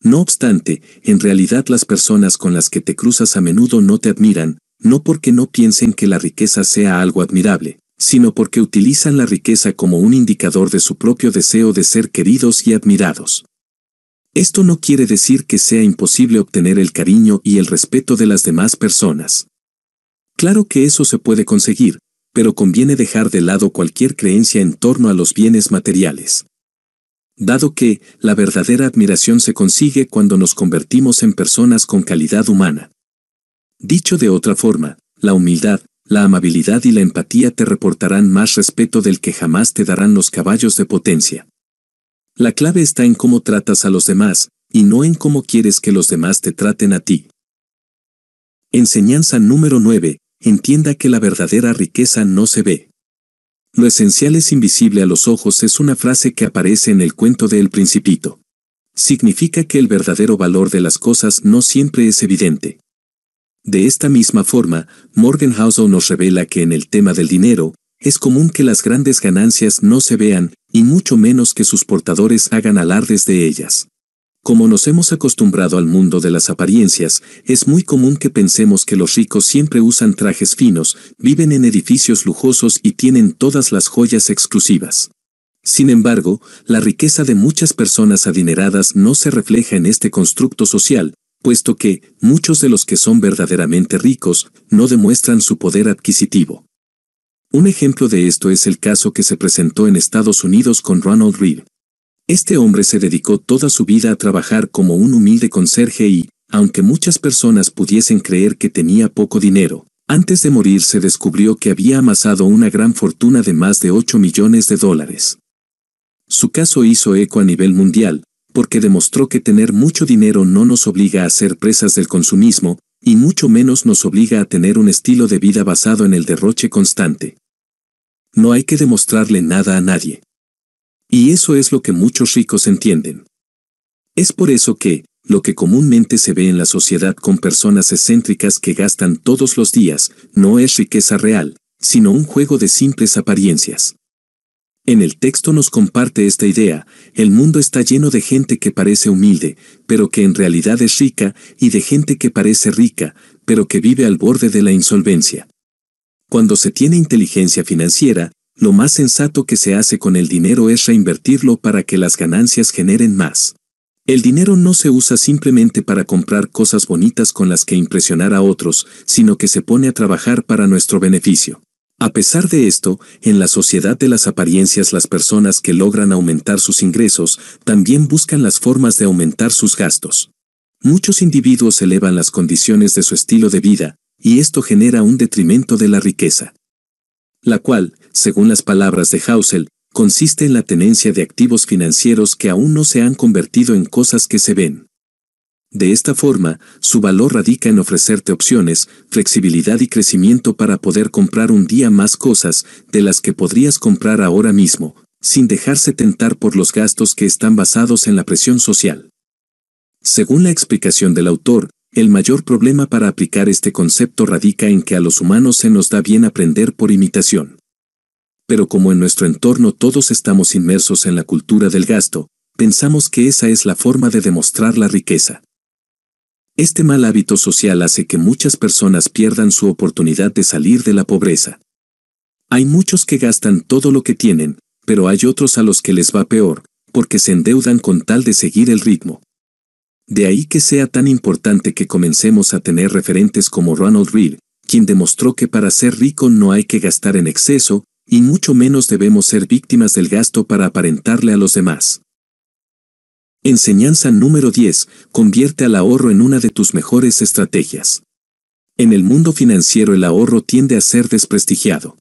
No obstante, en realidad las personas con las que te cruzas a menudo no te admiran, no porque no piensen que la riqueza sea algo admirable, sino porque utilizan la riqueza como un indicador de su propio deseo de ser queridos y admirados. Esto no quiere decir que sea imposible obtener el cariño y el respeto de las demás personas. Claro que eso se puede conseguir, pero conviene dejar de lado cualquier creencia en torno a los bienes materiales. dado que la verdadera admiración se consigue cuando nos convertimos en personas con calidad humana. Dicho de otra forma, la humildad, la amabilidad y la empatía te reportarán más respeto del que jamás te darán los caballos de potencia. La clave está en cómo tratas a los demás, y no en cómo quieres que los demás te traten a ti. Enseñanza número 9. Entienda que la verdadera riqueza no se ve. Lo esencial es invisible a los ojos es una frase que aparece en el cuento de El Principito. Significa que el verdadero valor de las cosas no siempre es evidente. De esta misma forma, Morgan Housel nos revela que en el tema del dinero, es común que las grandes ganancias no se vean, y mucho menos que sus portadores hagan alardes de ellas. Como nos hemos acostumbrado al mundo de las apariencias, es muy común que pensemos que los ricos siempre usan trajes finos, viven en edificios lujosos y tienen todas las joyas exclusivas. Sin embargo, la riqueza de muchas personas adineradas no se refleja en este constructo social, puesto que muchos de los que son verdaderamente ricos no demuestran su poder adquisitivo. Un ejemplo de esto es el caso que se presentó en Estados Unidos con Ronald Reed. Este hombre se dedicó toda su vida a trabajar como un humilde conserje y, aunque muchas personas pudiesen creer que tenía poco dinero, antes de morir se descubrió que había amasado una gran fortuna de más de 8 millones de dólares. Su caso hizo eco a nivel mundial, porque demostró que tener mucho dinero no nos obliga a ser presas del consumismo, y mucho menos nos obliga a tener un estilo de vida basado en el derroche constante. No hay que demostrarle nada a nadie. Y eso es lo que muchos ricos entienden. Es por eso que, lo que comúnmente se ve en la sociedad con personas excéntricas que gastan todos los días, no es riqueza real, sino un juego de simples apariencias. En el texto nos comparte esta idea, el mundo está lleno de gente que parece humilde, pero que en realidad es rica, y de gente que parece rica, pero que vive al borde de la insolvencia. Cuando se tiene inteligencia financiera, lo más sensato que se hace con el dinero es reinvertirlo para que las ganancias generen más. El dinero no se usa simplemente para comprar cosas bonitas con las que impresionar a otros, sino que se pone a trabajar para nuestro beneficio. A pesar de esto, en la sociedad de las apariencias las personas que logran aumentar sus ingresos también buscan las formas de aumentar sus gastos. Muchos individuos elevan las condiciones de su estilo de vida, y esto genera un detrimento de la riqueza. La cual, según las palabras de Hausel, consiste en la tenencia de activos financieros que aún no se han convertido en cosas que se ven. De esta forma, su valor radica en ofrecerte opciones, flexibilidad y crecimiento para poder comprar un día más cosas de las que podrías comprar ahora mismo, sin dejarse tentar por los gastos que están basados en la presión social. Según la explicación del autor, el mayor problema para aplicar este concepto radica en que a los humanos se nos da bien aprender por imitación. Pero como en nuestro entorno todos estamos inmersos en la cultura del gasto, pensamos que esa es la forma de demostrar la riqueza. Este mal hábito social hace que muchas personas pierdan su oportunidad de salir de la pobreza. Hay muchos que gastan todo lo que tienen, pero hay otros a los que les va peor, porque se endeudan con tal de seguir el ritmo. De ahí que sea tan importante que comencemos a tener referentes como Ronald Reed, quien demostró que para ser rico no hay que gastar en exceso, y mucho menos debemos ser víctimas del gasto para aparentarle a los demás. Enseñanza número 10. Convierte al ahorro en una de tus mejores estrategias. En el mundo financiero el ahorro tiende a ser desprestigiado.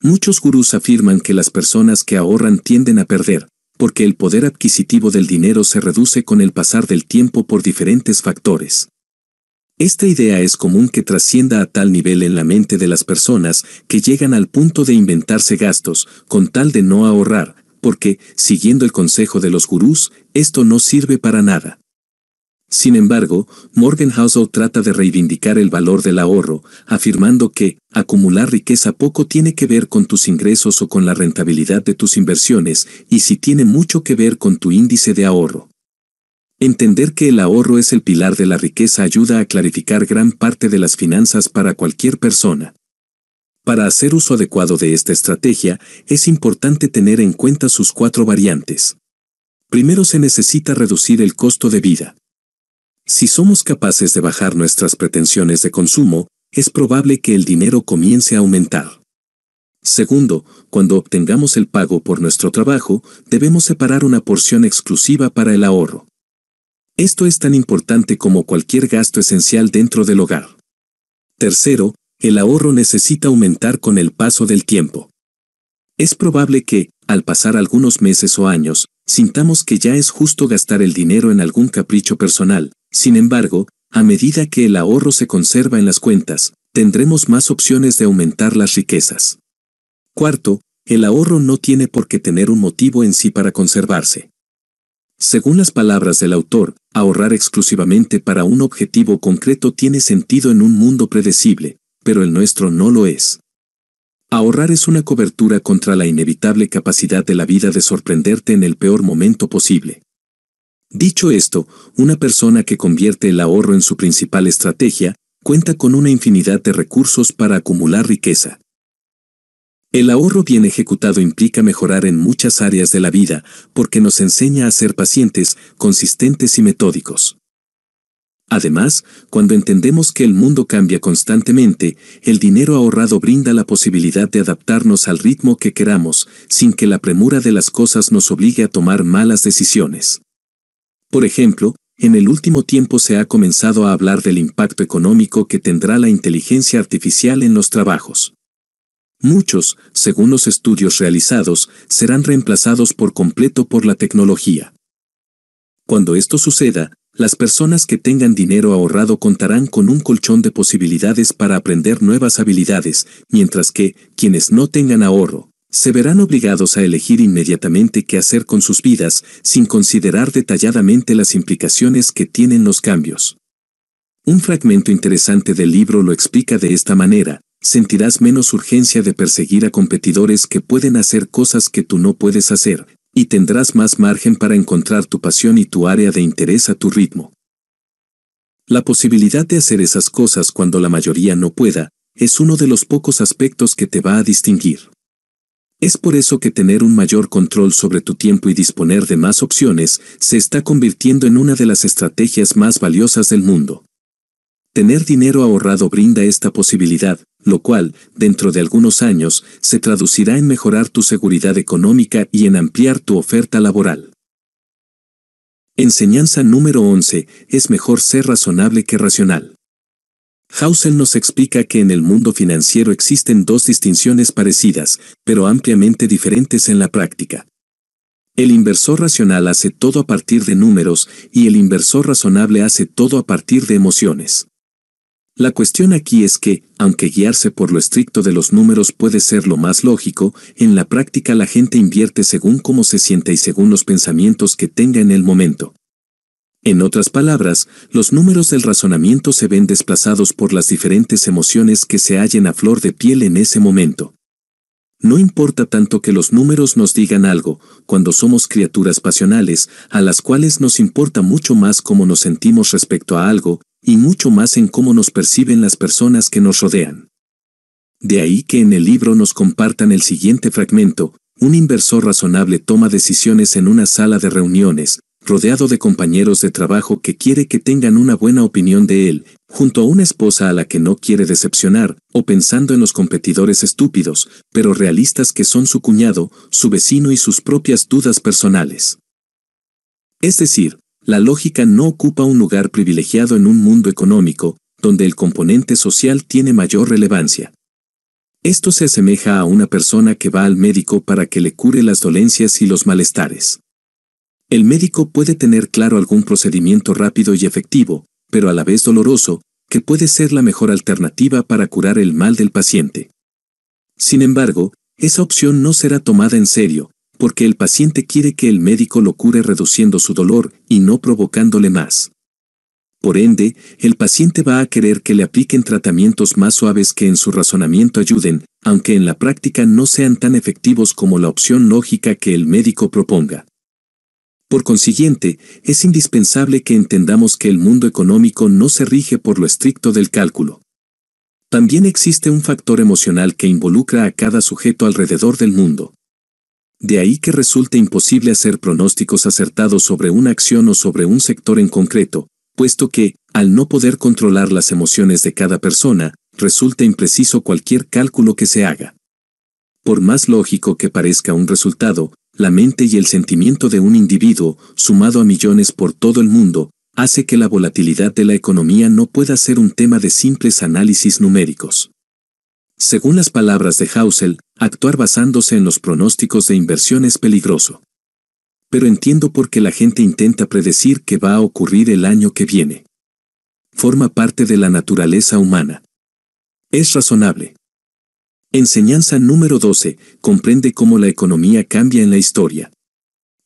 Muchos gurús afirman que las personas que ahorran tienden a perder, porque el poder adquisitivo del dinero se reduce con el pasar del tiempo por diferentes factores. Esta idea es común que trascienda a tal nivel en la mente de las personas que llegan al punto de inventarse gastos con tal de no ahorrar, porque, siguiendo el consejo de los gurús, esto no sirve para nada. Sin embargo, Morgan Housel trata de reivindicar el valor del ahorro, afirmando que acumular riqueza poco tiene que ver con tus ingresos o con la rentabilidad de tus inversiones, y si tiene mucho que ver con tu índice de ahorro. Entender que el ahorro es el pilar de la riqueza ayuda a clarificar gran parte de las finanzas para cualquier persona. Para hacer uso adecuado de esta estrategia, es importante tener en cuenta sus cuatro variantes. Primero se necesita reducir el costo de vida. Si somos capaces de bajar nuestras pretensiones de consumo, es probable que el dinero comience a aumentar. Segundo, cuando obtengamos el pago por nuestro trabajo, debemos separar una porción exclusiva para el ahorro. Esto es tan importante como cualquier gasto esencial dentro del hogar. Tercero, el ahorro necesita aumentar con el paso del tiempo. Es probable que, al pasar algunos meses o años, sintamos que ya es justo gastar el dinero en algún capricho personal. Sin embargo, a medida que el ahorro se conserva en las cuentas, tendremos más opciones de aumentar las riquezas. Cuarto, el ahorro no tiene por qué tener un motivo en sí para conservarse. Según las palabras del autor, ahorrar exclusivamente para un objetivo concreto tiene sentido en un mundo predecible, pero el nuestro no lo es. Ahorrar es una cobertura contra la inevitable capacidad de la vida de sorprenderte en el peor momento posible. Dicho esto, una persona que convierte el ahorro en su principal estrategia, cuenta con una infinidad de recursos para acumular riqueza. El ahorro bien ejecutado implica mejorar en muchas áreas de la vida, porque nos enseña a ser pacientes, consistentes y metódicos. Además, cuando entendemos que el mundo cambia constantemente, el dinero ahorrado brinda la posibilidad de adaptarnos al ritmo que queramos, sin que la premura de las cosas nos obligue a tomar malas decisiones. Por ejemplo, en el último tiempo se ha comenzado a hablar del impacto económico que tendrá la inteligencia artificial en los trabajos. Muchos, según los estudios realizados, serán reemplazados por completo por la tecnología. Cuando esto suceda, las personas que tengan dinero ahorrado contarán con un colchón de posibilidades para aprender nuevas habilidades, mientras que, quienes no tengan ahorro, se verán obligados a elegir inmediatamente qué hacer con sus vidas, sin considerar detalladamente las implicaciones que tienen los cambios. Un fragmento interesante del libro lo explica de esta manera, sentirás menos urgencia de perseguir a competidores que pueden hacer cosas que tú no puedes hacer, y tendrás más margen para encontrar tu pasión y tu área de interés a tu ritmo. La posibilidad de hacer esas cosas cuando la mayoría no pueda, es uno de los pocos aspectos que te va a distinguir. Es por eso que tener un mayor control sobre tu tiempo y disponer de más opciones se está convirtiendo en una de las estrategias más valiosas del mundo. Tener dinero ahorrado brinda esta posibilidad, lo cual, dentro de algunos años, se traducirá en mejorar tu seguridad económica y en ampliar tu oferta laboral. Enseñanza número 11. Es mejor ser razonable que racional. Hausel nos explica que en el mundo financiero existen dos distinciones parecidas, pero ampliamente diferentes en la práctica. El inversor racional hace todo a partir de números y el inversor razonable hace todo a partir de emociones. La cuestión aquí es que, aunque guiarse por lo estricto de los números puede ser lo más lógico, en la práctica la gente invierte según cómo se siente y según los pensamientos que tenga en el momento. En otras palabras, los números del razonamiento se ven desplazados por las diferentes emociones que se hallen a flor de piel en ese momento. No importa tanto que los números nos digan algo, cuando somos criaturas pasionales, a las cuales nos importa mucho más cómo nos sentimos respecto a algo, y mucho más en cómo nos perciben las personas que nos rodean. De ahí que en el libro nos compartan el siguiente fragmento, un inversor razonable toma decisiones en una sala de reuniones, rodeado de compañeros de trabajo que quiere que tengan una buena opinión de él, junto a una esposa a la que no quiere decepcionar, o pensando en los competidores estúpidos, pero realistas que son su cuñado, su vecino y sus propias dudas personales. Es decir, la lógica no ocupa un lugar privilegiado en un mundo económico, donde el componente social tiene mayor relevancia. Esto se asemeja a una persona que va al médico para que le cure las dolencias y los malestares. El médico puede tener claro algún procedimiento rápido y efectivo, pero a la vez doloroso, que puede ser la mejor alternativa para curar el mal del paciente. Sin embargo, esa opción no será tomada en serio, porque el paciente quiere que el médico lo cure reduciendo su dolor y no provocándole más. Por ende, el paciente va a querer que le apliquen tratamientos más suaves que en su razonamiento ayuden, aunque en la práctica no sean tan efectivos como la opción lógica que el médico proponga. Por consiguiente, es indispensable que entendamos que el mundo económico no se rige por lo estricto del cálculo. También existe un factor emocional que involucra a cada sujeto alrededor del mundo. De ahí que resulte imposible hacer pronósticos acertados sobre una acción o sobre un sector en concreto, puesto que, al no poder controlar las emociones de cada persona, resulta impreciso cualquier cálculo que se haga. por más lógico que parezca un resultado, la mente y el sentimiento de un individuo, sumado a millones por todo el mundo, hace que la volatilidad de la economía no pueda ser un tema de simples análisis numéricos. Según las palabras de Hausel, actuar basándose en los pronósticos de inversión es peligroso. Pero entiendo por qué la gente intenta predecir qué va a ocurrir el año que viene. Forma parte de la naturaleza humana. Es razonable. Enseñanza número 12. Comprende cómo la economía cambia en la historia.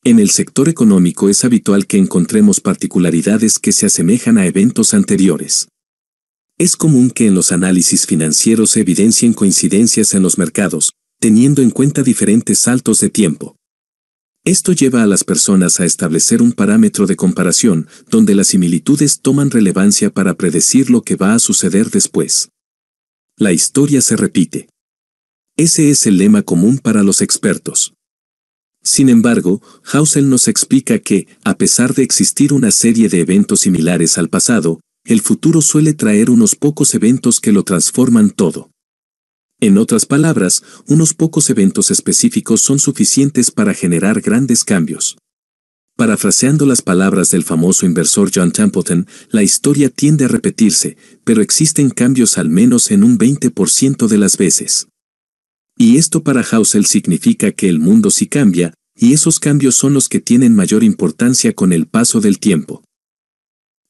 En el sector económico es habitual que encontremos particularidades que se asemejan a eventos anteriores. Es común que en los análisis financieros se evidencien coincidencias en los mercados, teniendo en cuenta diferentes saltos de tiempo. Esto lleva a las personas a establecer un parámetro de comparación donde las similitudes toman relevancia para predecir lo que va a suceder después. La historia se repite. Ese es el lema común para los expertos. Sin embargo, Hausel nos explica que, a pesar de existir una serie de eventos similares al pasado, el futuro suele traer unos pocos eventos que lo transforman todo. En otras palabras, unos pocos eventos específicos son suficientes para generar grandes cambios. Parafraseando las palabras del famoso inversor John Templeton, la historia tiende a repetirse, pero existen cambios al menos en un 20% de las veces. Y esto para Hausel significa que el mundo sí cambia, y esos cambios son los que tienen mayor importancia con el paso del tiempo.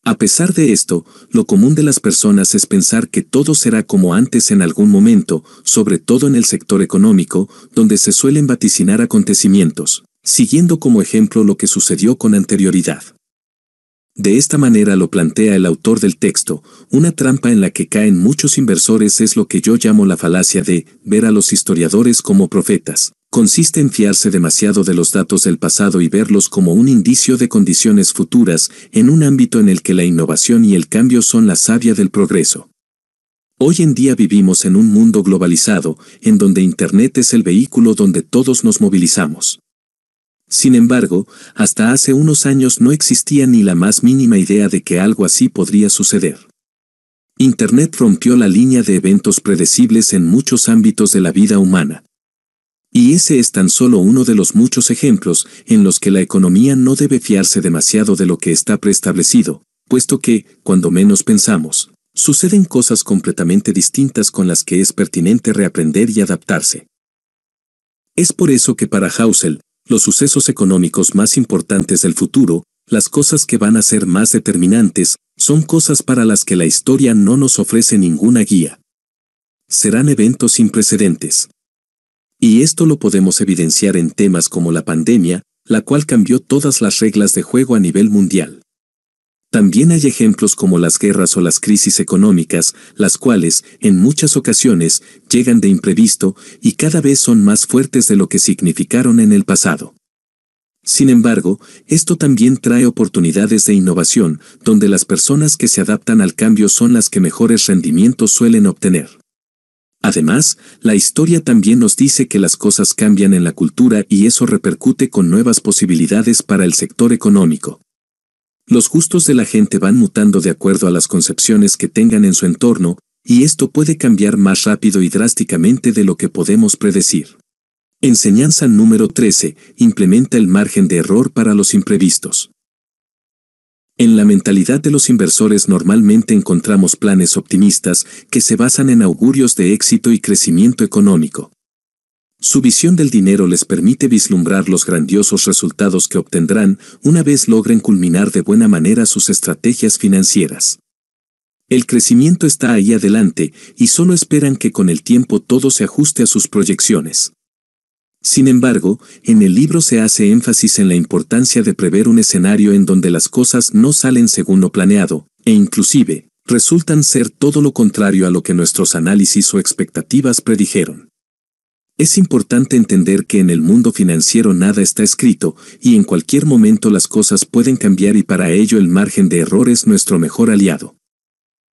A pesar de esto, lo común de las personas es pensar que todo será como antes en algún momento, sobre todo en el sector económico, donde se suelen vaticinar acontecimientos, siguiendo como ejemplo lo que sucedió con anterioridad. De esta manera lo plantea el autor del texto, una trampa en la que caen muchos inversores es lo que yo llamo la falacia de ver a los historiadores como profetas. Consiste en fiarse demasiado de los datos del pasado y verlos como un indicio de condiciones futuras en un ámbito en el que la innovación y el cambio son la savia del progreso. Hoy en día vivimos en un mundo globalizado, en donde Internet es el vehículo donde todos nos movilizamos. Sin embargo, hasta hace unos años no existía ni la más mínima idea de que algo así podría suceder. Internet rompió la línea de eventos predecibles en muchos ámbitos de la vida humana. Y ese es tan solo uno de los muchos ejemplos en los que la economía no debe fiarse demasiado de lo que está preestablecido, puesto que, cuando menos pensamos, suceden cosas completamente distintas con las que es pertinente reaprender y adaptarse. Es por eso que para Hausel, los sucesos económicos más importantes del futuro, las cosas que van a ser más determinantes, son cosas para las que la historia no nos ofrece ninguna guía. Serán eventos sin precedentes. Y esto lo podemos evidenciar en temas como la pandemia, la cual cambió todas las reglas de juego a nivel mundial. También hay ejemplos como las guerras o las crisis económicas, las cuales, en muchas ocasiones, llegan de imprevisto y cada vez son más fuertes de lo que significaron en el pasado. Sin embargo, esto también trae oportunidades de innovación, donde las personas que se adaptan al cambio son las que mejores rendimientos suelen obtener. Además, la historia también nos dice que las cosas cambian en la cultura y eso repercute con nuevas posibilidades para el sector económico. Los gustos de la gente van mutando de acuerdo a las concepciones que tengan en su entorno, y esto puede cambiar más rápido y drásticamente de lo que podemos predecir. Enseñanza número 13. Implementa el margen de error para los imprevistos. En la mentalidad de los inversores normalmente encontramos planes optimistas que se basan en augurios de éxito y crecimiento económico. Su visión del dinero les permite vislumbrar los grandiosos resultados que obtendrán una vez logren culminar de buena manera sus estrategias financieras. El crecimiento está ahí adelante y solo esperan que con el tiempo todo se ajuste a sus proyecciones. Sin embargo, en el libro se hace énfasis en la importancia de prever un escenario en donde las cosas no salen según lo planeado, e inclusive, resultan ser todo lo contrario a lo que nuestros análisis o expectativas predijeron. Es importante entender que en el mundo financiero nada está escrito, y en cualquier momento las cosas pueden cambiar y para ello el margen de error es nuestro mejor aliado.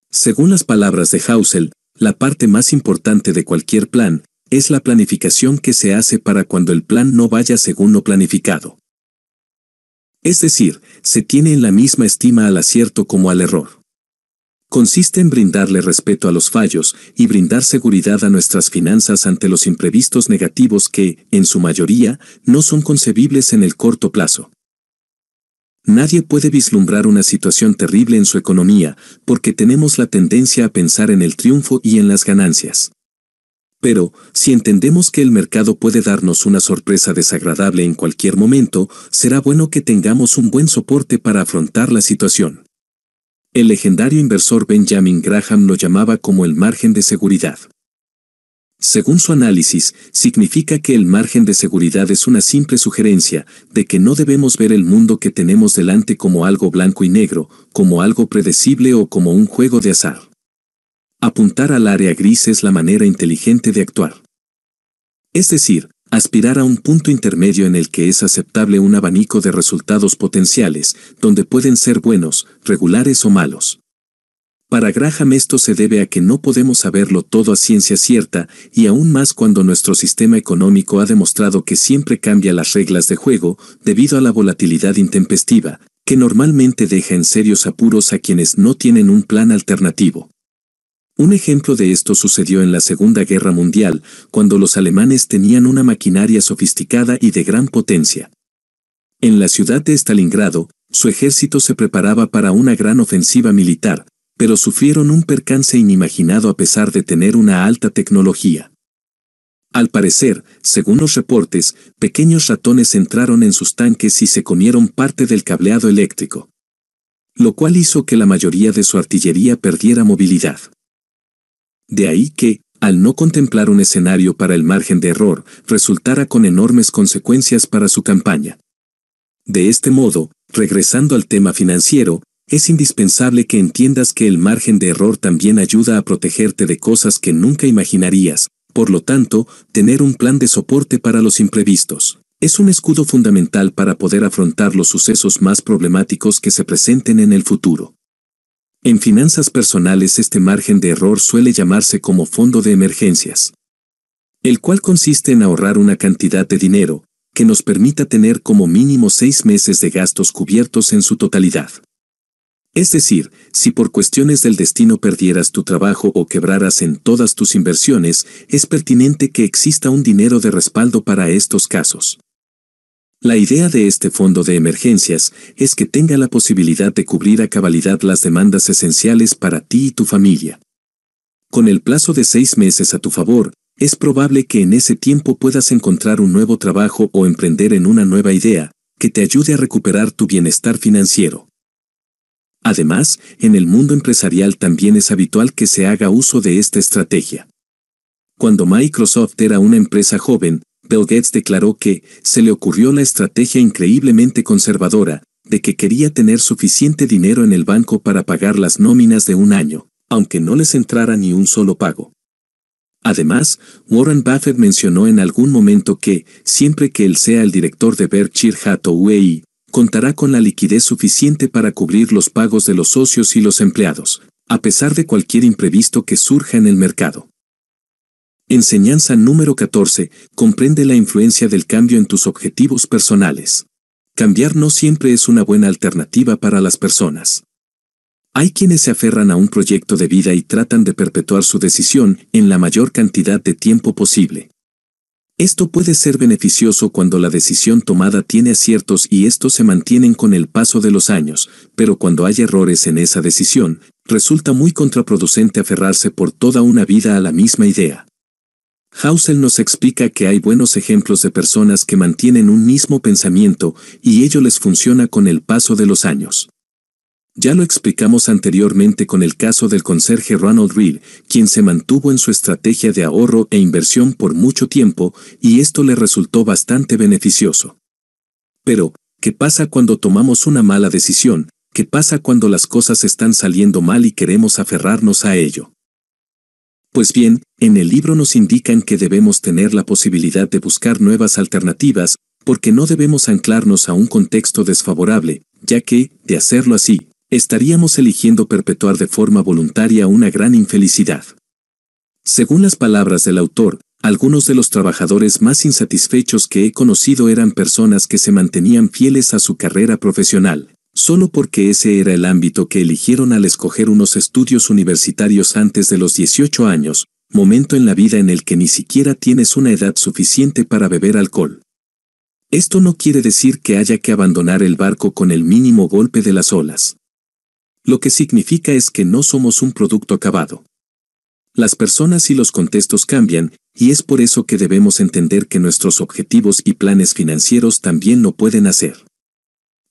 Según las palabras de Hausel, la parte más importante de cualquier plan, es la planificación que se hace para cuando el plan no vaya según lo planificado. Es decir, se tiene en la misma estima al acierto como al error. Consiste en brindarle respeto a los fallos y brindar seguridad a nuestras finanzas ante los imprevistos negativos que, en su mayoría, no son concebibles en el corto plazo. Nadie puede vislumbrar una situación terrible en su economía, porque tenemos la tendencia a pensar en el triunfo y en las ganancias. Pero, si entendemos que el mercado puede darnos una sorpresa desagradable en cualquier momento, será bueno que tengamos un buen soporte para afrontar la situación. El legendario inversor Benjamin Graham lo llamaba como el margen de seguridad. Según su análisis, significa que el margen de seguridad es una simple sugerencia de que no debemos ver el mundo que tenemos delante como algo blanco y negro, como algo predecible o como un juego de azar. Apuntar al área gris es la manera inteligente de actuar. Es decir, aspirar a un punto intermedio en el que es aceptable un abanico de resultados potenciales, donde pueden ser buenos, regulares o malos. Para Graham esto se debe a que no podemos saberlo todo a ciencia cierta, y aún más cuando nuestro sistema económico ha demostrado que siempre cambia las reglas de juego debido a la volatilidad intempestiva, que normalmente deja en serios apuros a quienes no tienen un plan alternativo. Un ejemplo de esto sucedió en la Segunda Guerra Mundial, cuando los alemanes tenían una maquinaria sofisticada y de gran potencia. En la ciudad de Stalingrado, su ejército se preparaba para una gran ofensiva militar, pero sufrieron un percance inimaginado a pesar de tener una alta tecnología. Al parecer, según los reportes, pequeños ratones entraron en sus tanques y se comieron parte del cableado eléctrico. Lo cual hizo que la mayoría de su artillería perdiera movilidad. De ahí que, al no contemplar un escenario para el margen de error, resultara con enormes consecuencias para su campaña. De este modo, regresando al tema financiero, es indispensable que entiendas que el margen de error también ayuda a protegerte de cosas que nunca imaginarías, por lo tanto, tener un plan de soporte para los imprevistos. Es un escudo fundamental para poder afrontar los sucesos más problemáticos que se presenten en el futuro. En finanzas personales este margen de error suele llamarse como fondo de emergencias, el cual consiste en ahorrar una cantidad de dinero que nos permita tener como mínimo seis meses de gastos cubiertos en su totalidad. Es decir, si por cuestiones del destino perdieras tu trabajo o quebraras en todas tus inversiones, es pertinente que exista un dinero de respaldo para estos casos. La idea de este fondo de emergencias es que tenga la posibilidad de cubrir a cabalidad las demandas esenciales para ti y tu familia. Con el plazo de seis meses a tu favor, es probable que en ese tiempo puedas encontrar un nuevo trabajo o emprender en una nueva idea, que te ayude a recuperar tu bienestar financiero. Además, en el mundo empresarial también es habitual que se haga uso de esta estrategia. Cuando Microsoft era una empresa joven, Bill declaró que se le ocurrió la estrategia increíblemente conservadora de que quería tener suficiente dinero en el banco para pagar las nóminas de un año, aunque no les entrara ni un solo pago. Además, Warren Buffett mencionó en algún momento que, siempre que él sea el director de Berkshire Hathaway, contará con la liquidez suficiente para cubrir los pagos de los socios y los empleados, a pesar de cualquier imprevisto que surja en el mercado. Enseñanza número 14. Comprende la influencia del cambio en tus objetivos personales. Cambiar no siempre es una buena alternativa para las personas. Hay quienes se aferran a un proyecto de vida y tratan de perpetuar su decisión en la mayor cantidad de tiempo posible. Esto puede ser beneficioso cuando la decisión tomada tiene aciertos y estos se mantienen con el paso de los años, pero cuando hay errores en esa decisión, resulta muy contraproducente aferrarse por toda una vida a la misma idea. Hausel nos explica que hay buenos ejemplos de personas que mantienen un mismo pensamiento y ello les funciona con el paso de los años. Ya lo explicamos anteriormente con el caso del conserje Ronald Reed, quien se mantuvo en su estrategia de ahorro e inversión por mucho tiempo, y esto le resultó bastante beneficioso. Pero, ¿qué pasa cuando tomamos una mala decisión? ¿Qué pasa cuando las cosas están saliendo mal y queremos aferrarnos a ello? Pues bien, en el libro nos indican que debemos tener la posibilidad de buscar nuevas alternativas, porque no debemos anclarnos a un contexto desfavorable, ya que, de hacerlo así, estaríamos eligiendo perpetuar de forma voluntaria una gran infelicidad. Según las palabras del autor, algunos de los trabajadores más insatisfechos que he conocido eran personas que se mantenían fieles a su carrera profesional, Solo porque ese era el ámbito que eligieron al escoger unos estudios universitarios antes de los 18 años, momento en la vida en el que ni siquiera tienes una edad suficiente para beber alcohol. Esto no quiere decir que haya que abandonar el barco con el mínimo golpe de las olas. Lo que significa es que no somos un producto acabado. Las personas y los contextos cambian, y es por eso que debemos entender que nuestros objetivos y planes financieros también lo pueden hacer.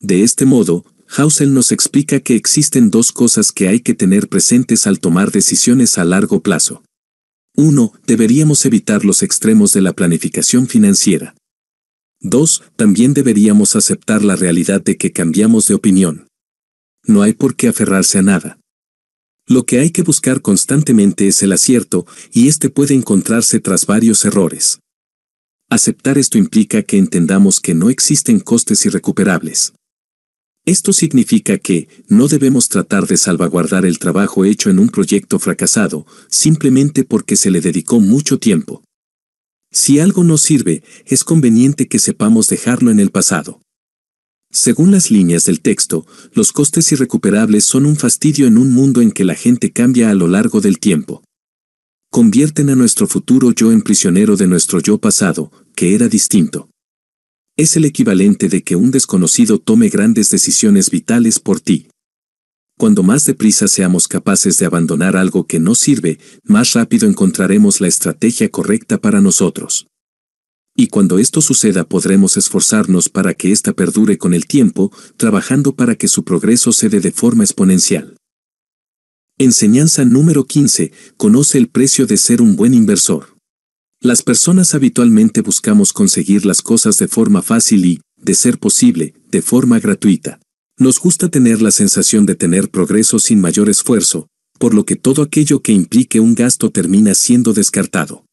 De este modo, Hausel nos explica que existen dos cosas que hay que tener presentes al tomar decisiones a largo plazo. 1. Deberíamos evitar los extremos de la planificación financiera. 2. También deberíamos aceptar la realidad de que cambiamos de opinión. No hay por qué aferrarse a nada. Lo que hay que buscar constantemente es el acierto, y este puede encontrarse tras varios errores. Aceptar esto implica que entendamos que no existen costes irrecuperables. Esto significa que no debemos tratar de salvaguardar el trabajo hecho en un proyecto fracasado, simplemente porque se le dedicó mucho tiempo. Si algo no sirve, es conveniente que sepamos dejarlo en el pasado. Según las líneas del texto, los costes irrecuperables son un fastidio en un mundo en que la gente cambia a lo largo del tiempo. Convierten a nuestro futuro yo en prisionero de nuestro yo pasado, que era distinto. Es el equivalente de que un desconocido tome grandes decisiones vitales por ti. Cuando más deprisa seamos capaces de abandonar algo que no sirve, más rápido encontraremos la estrategia correcta para nosotros. Y cuando esto suceda podremos esforzarnos para que ésta perdure con el tiempo, trabajando para que su progreso se dé de forma exponencial. Enseñanza número 15. Conoce el precio de ser un buen inversor. Las personas habitualmente buscamos conseguir las cosas de forma fácil y, de ser posible, de forma gratuita. Nos gusta tener la sensación de tener progreso sin mayor esfuerzo, por lo que todo aquello que implique un gasto termina siendo descartado.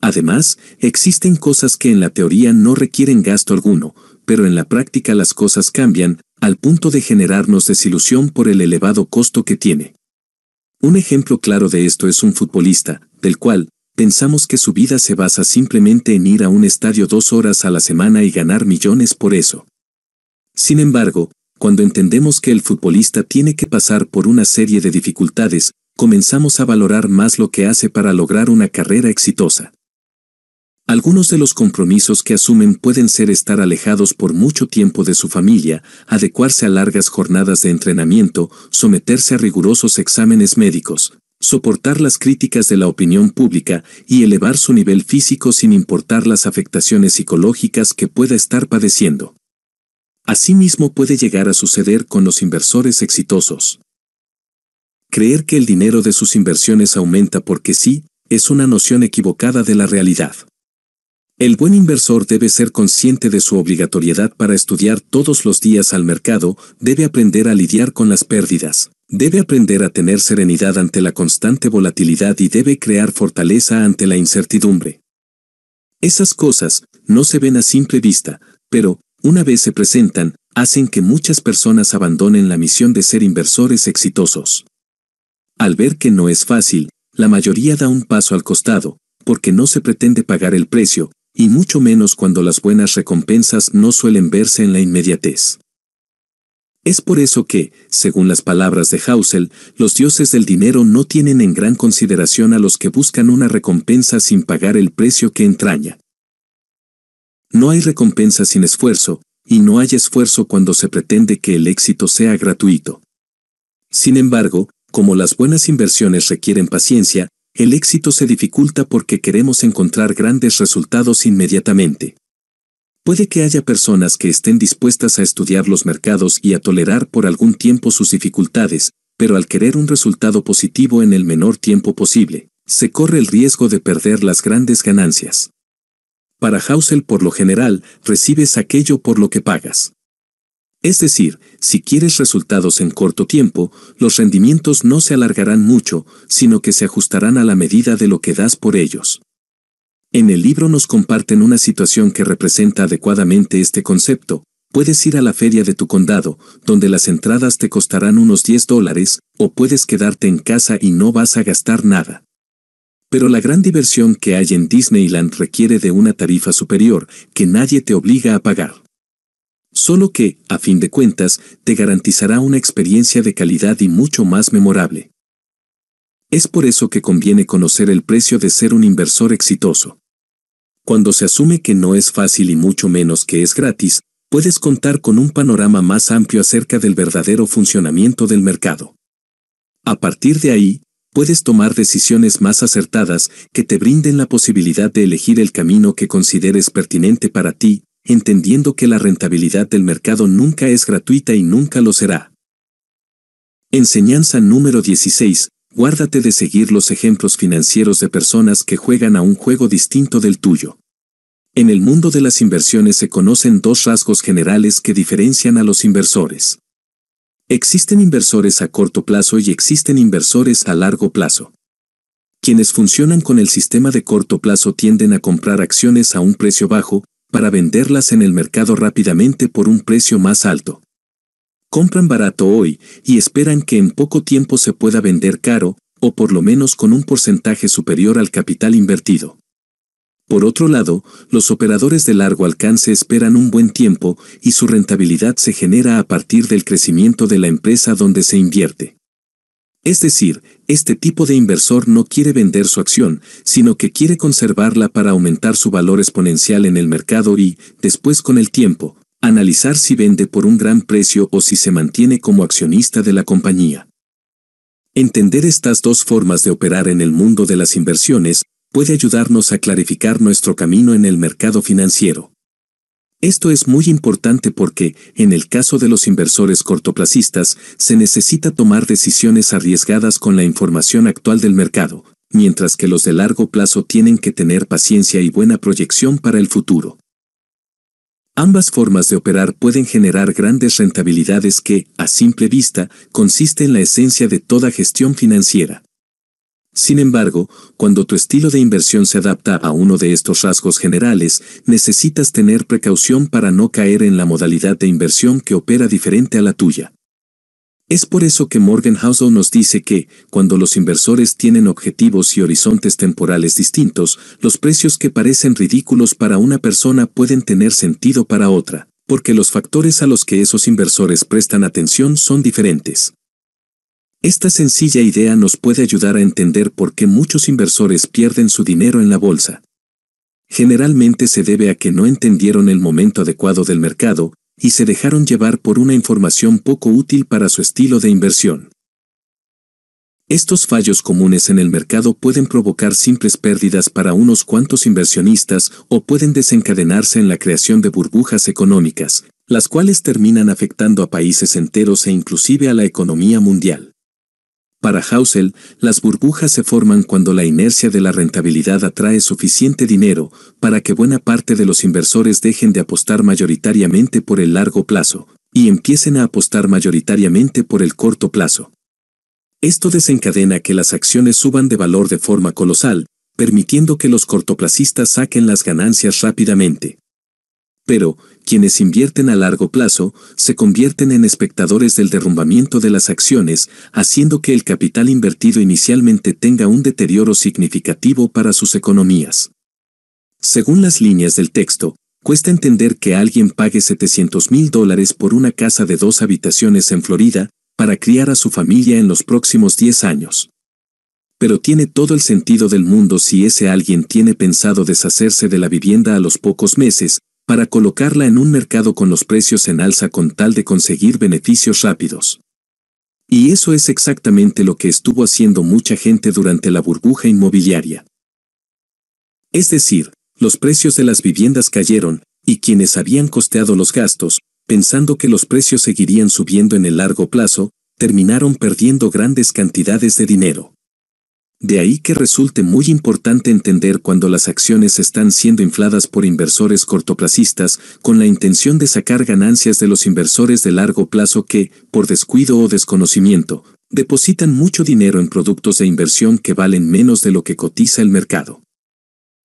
Además, existen cosas que en la teoría no requieren gasto alguno, pero en la práctica las cosas cambian, al punto de generarnos desilusión por el elevado costo que tiene. Un ejemplo claro de esto es un futbolista, del cual, pensamos que su vida se basa simplemente en ir a un estadio dos horas a la semana y ganar millones por eso. Sin embargo, cuando entendemos que el futbolista tiene que pasar por una serie de dificultades, comenzamos a valorar más lo que hace para lograr una carrera exitosa. Algunos de los compromisos que asumen pueden ser estar alejados por mucho tiempo de su familia, adecuarse a largas jornadas de entrenamiento, someterse a rigurosos exámenes médicos, soportar las críticas de la opinión pública y elevar su nivel físico sin importar las afectaciones psicológicas que pueda estar padeciendo. Asimismo puede llegar a suceder con los inversores exitosos. Creer que el dinero de sus inversiones aumenta porque sí, es una noción equivocada de la realidad. El buen inversor debe ser consciente de su obligatoriedad para estudiar todos los días al mercado, debe aprender a lidiar con las pérdidas, Debe aprender a tener serenidad ante la constante volatilidad y debe crear fortaleza ante la incertidumbre. Esas cosas no se ven a simple vista, pero, una vez se presentan, hacen que muchas personas abandonen la misión de ser inversores exitosos. Al ver que no es fácil, la mayoría da un paso al costado, porque no se pretende pagar el precio, y mucho menos cuando las buenas recompensas no suelen verse en la inmediatez. Es por eso que, según las palabras de Hausel, los dioses del dinero no tienen en gran consideración a los que buscan una recompensa sin pagar el precio que entraña. No hay recompensa sin esfuerzo, y no hay esfuerzo cuando se pretende que el éxito sea gratuito. Sin embargo, como las buenas inversiones requieren paciencia, el éxito se dificulta porque queremos encontrar grandes resultados inmediatamente. Puede que haya personas que estén dispuestas a estudiar los mercados y a tolerar por algún tiempo sus dificultades, pero al querer un resultado positivo en el menor tiempo posible, se corre el riesgo de perder las grandes ganancias. Para Hausel por lo general, recibes aquello por lo que pagas. Es decir, si quieres resultados en corto tiempo, los rendimientos no se alargarán mucho, sino que se ajustarán a la medida de lo que das por ellos. En el libro nos comparten una situación que representa adecuadamente este concepto. Puedes ir a la feria de tu condado, donde las entradas te costarán unos 10 dólares, o puedes quedarte en casa y no vas a gastar nada. Pero la gran diversión que hay en Disneyland requiere de una tarifa superior, que nadie te obliga a pagar. solo que, a fin de cuentas, te garantizará una experiencia de calidad y mucho más memorable. Es por eso que conviene conocer el precio de ser un inversor exitoso. Cuando se asume que no es fácil y mucho menos que es gratis, puedes contar con un panorama más amplio acerca del verdadero funcionamiento del mercado. A partir de ahí, puedes tomar decisiones más acertadas que te brinden la posibilidad de elegir el camino que consideres pertinente para ti, entendiendo que la rentabilidad del mercado nunca es gratuita y nunca lo será. Enseñanza número 16. Guárdate de seguir los ejemplos financieros de personas que juegan a un juego distinto del tuyo. En el mundo de las inversiones se conocen dos rasgos generales que diferencian a los inversores. Existen inversores a corto plazo y existen inversores a largo plazo. Quienes funcionan con el sistema de corto plazo tienden a comprar acciones a un precio bajo, para venderlas en el mercado rápidamente por un precio más alto. Compran barato hoy y esperan que en poco tiempo se pueda vender caro, o por lo menos con un porcentaje superior al capital invertido. Por otro lado, los operadores de largo alcance esperan un buen tiempo y su rentabilidad se genera a partir del crecimiento de la empresa donde se invierte. Es decir, este tipo de inversor no quiere vender su acción, sino que quiere conservarla para aumentar su valor exponencial en el mercado y, después con el tiempo, analizar si vende por un gran precio o si se mantiene como accionista de la compañía. Entender estas dos formas de operar en el mundo de las inversiones puede ayudarnos a clarificar nuestro camino en el mercado financiero. Esto es muy importante porque, en el caso de los inversores cortoplacistas, se necesita tomar decisiones arriesgadas con la información actual del mercado, mientras que los de largo plazo tienen que tener paciencia y buena proyección para el futuro. Ambas formas de operar pueden generar grandes rentabilidades que, a simple vista, consiste en la esencia de toda gestión financiera. Sin embargo, cuando tu estilo de inversión se adapta a uno de estos rasgos generales, necesitas tener precaución para no caer en la modalidad de inversión que opera diferente a la tuya. Es por eso que Morgan Housel nos dice que, cuando los inversores tienen objetivos y horizontes temporales distintos, los precios que parecen ridículos para una persona pueden tener sentido para otra, porque los factores a los que esos inversores prestan atención son diferentes. Esta sencilla idea nos puede ayudar a entender por qué muchos inversores pierden su dinero en la bolsa. Generalmente se debe a que no entendieron el momento adecuado del mercado y se dejaron llevar por una información poco útil para su estilo de inversión. Estos fallos comunes en el mercado pueden provocar simples pérdidas para unos cuantos inversionistas o pueden desencadenarse en la creación de burbujas económicas, las cuales terminan afectando a países enteros e inclusive a la economía mundial. Para Hausel, las burbujas se forman cuando la inercia de la rentabilidad atrae suficiente dinero para que buena parte de los inversores dejen de apostar mayoritariamente por el largo plazo y empiecen a apostar mayoritariamente por el corto plazo. Esto desencadena que las acciones suban de valor de forma colosal, permitiendo que los cortoplacistas saquen las ganancias rápidamente. Pero, quienes invierten a largo plazo, se convierten en espectadores del derrumbamiento de las acciones, haciendo que el capital invertido inicialmente tenga un deterioro significativo para sus economías. Según las líneas del texto, cuesta entender que alguien pague 700 mil dólares por una casa de dos habitaciones en Florida, para criar a su familia en los próximos 10 años. Pero tiene todo el sentido del mundo si ese alguien tiene pensado deshacerse de la vivienda a los pocos meses, para colocarla en un mercado con los precios en alza con tal de conseguir beneficios rápidos. Y eso es exactamente lo que estuvo haciendo mucha gente durante la burbuja inmobiliaria. Es decir, los precios de las viviendas cayeron, y quienes habían costeado los gastos, pensando que los precios seguirían subiendo en el largo plazo, terminaron perdiendo grandes cantidades de dinero. De ahí que resulte muy importante entender cuando las acciones están siendo infladas por inversores cortoplacistas con la intención de sacar ganancias de los inversores de largo plazo que, por descuido o desconocimiento, depositan mucho dinero en productos de inversión que valen menos de lo que cotiza el mercado.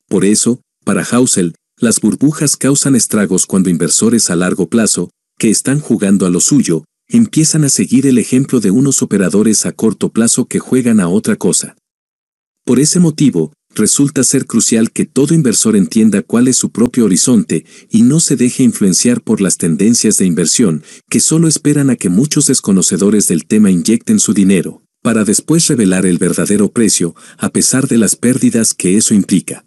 Por eso, para Hausel, las burbujas causan estragos cuando inversores a largo plazo, que están jugando a lo suyo, empiezan a seguir el ejemplo de unos operadores a corto plazo que juegan a otra cosa. Por ese motivo, resulta ser crucial que todo inversor entienda cuál es su propio horizonte y no se deje influenciar por las tendencias de inversión que solo esperan a que muchos desconocedores del tema inyecten su dinero, para después revelar el verdadero precio, a pesar de las pérdidas que eso implica.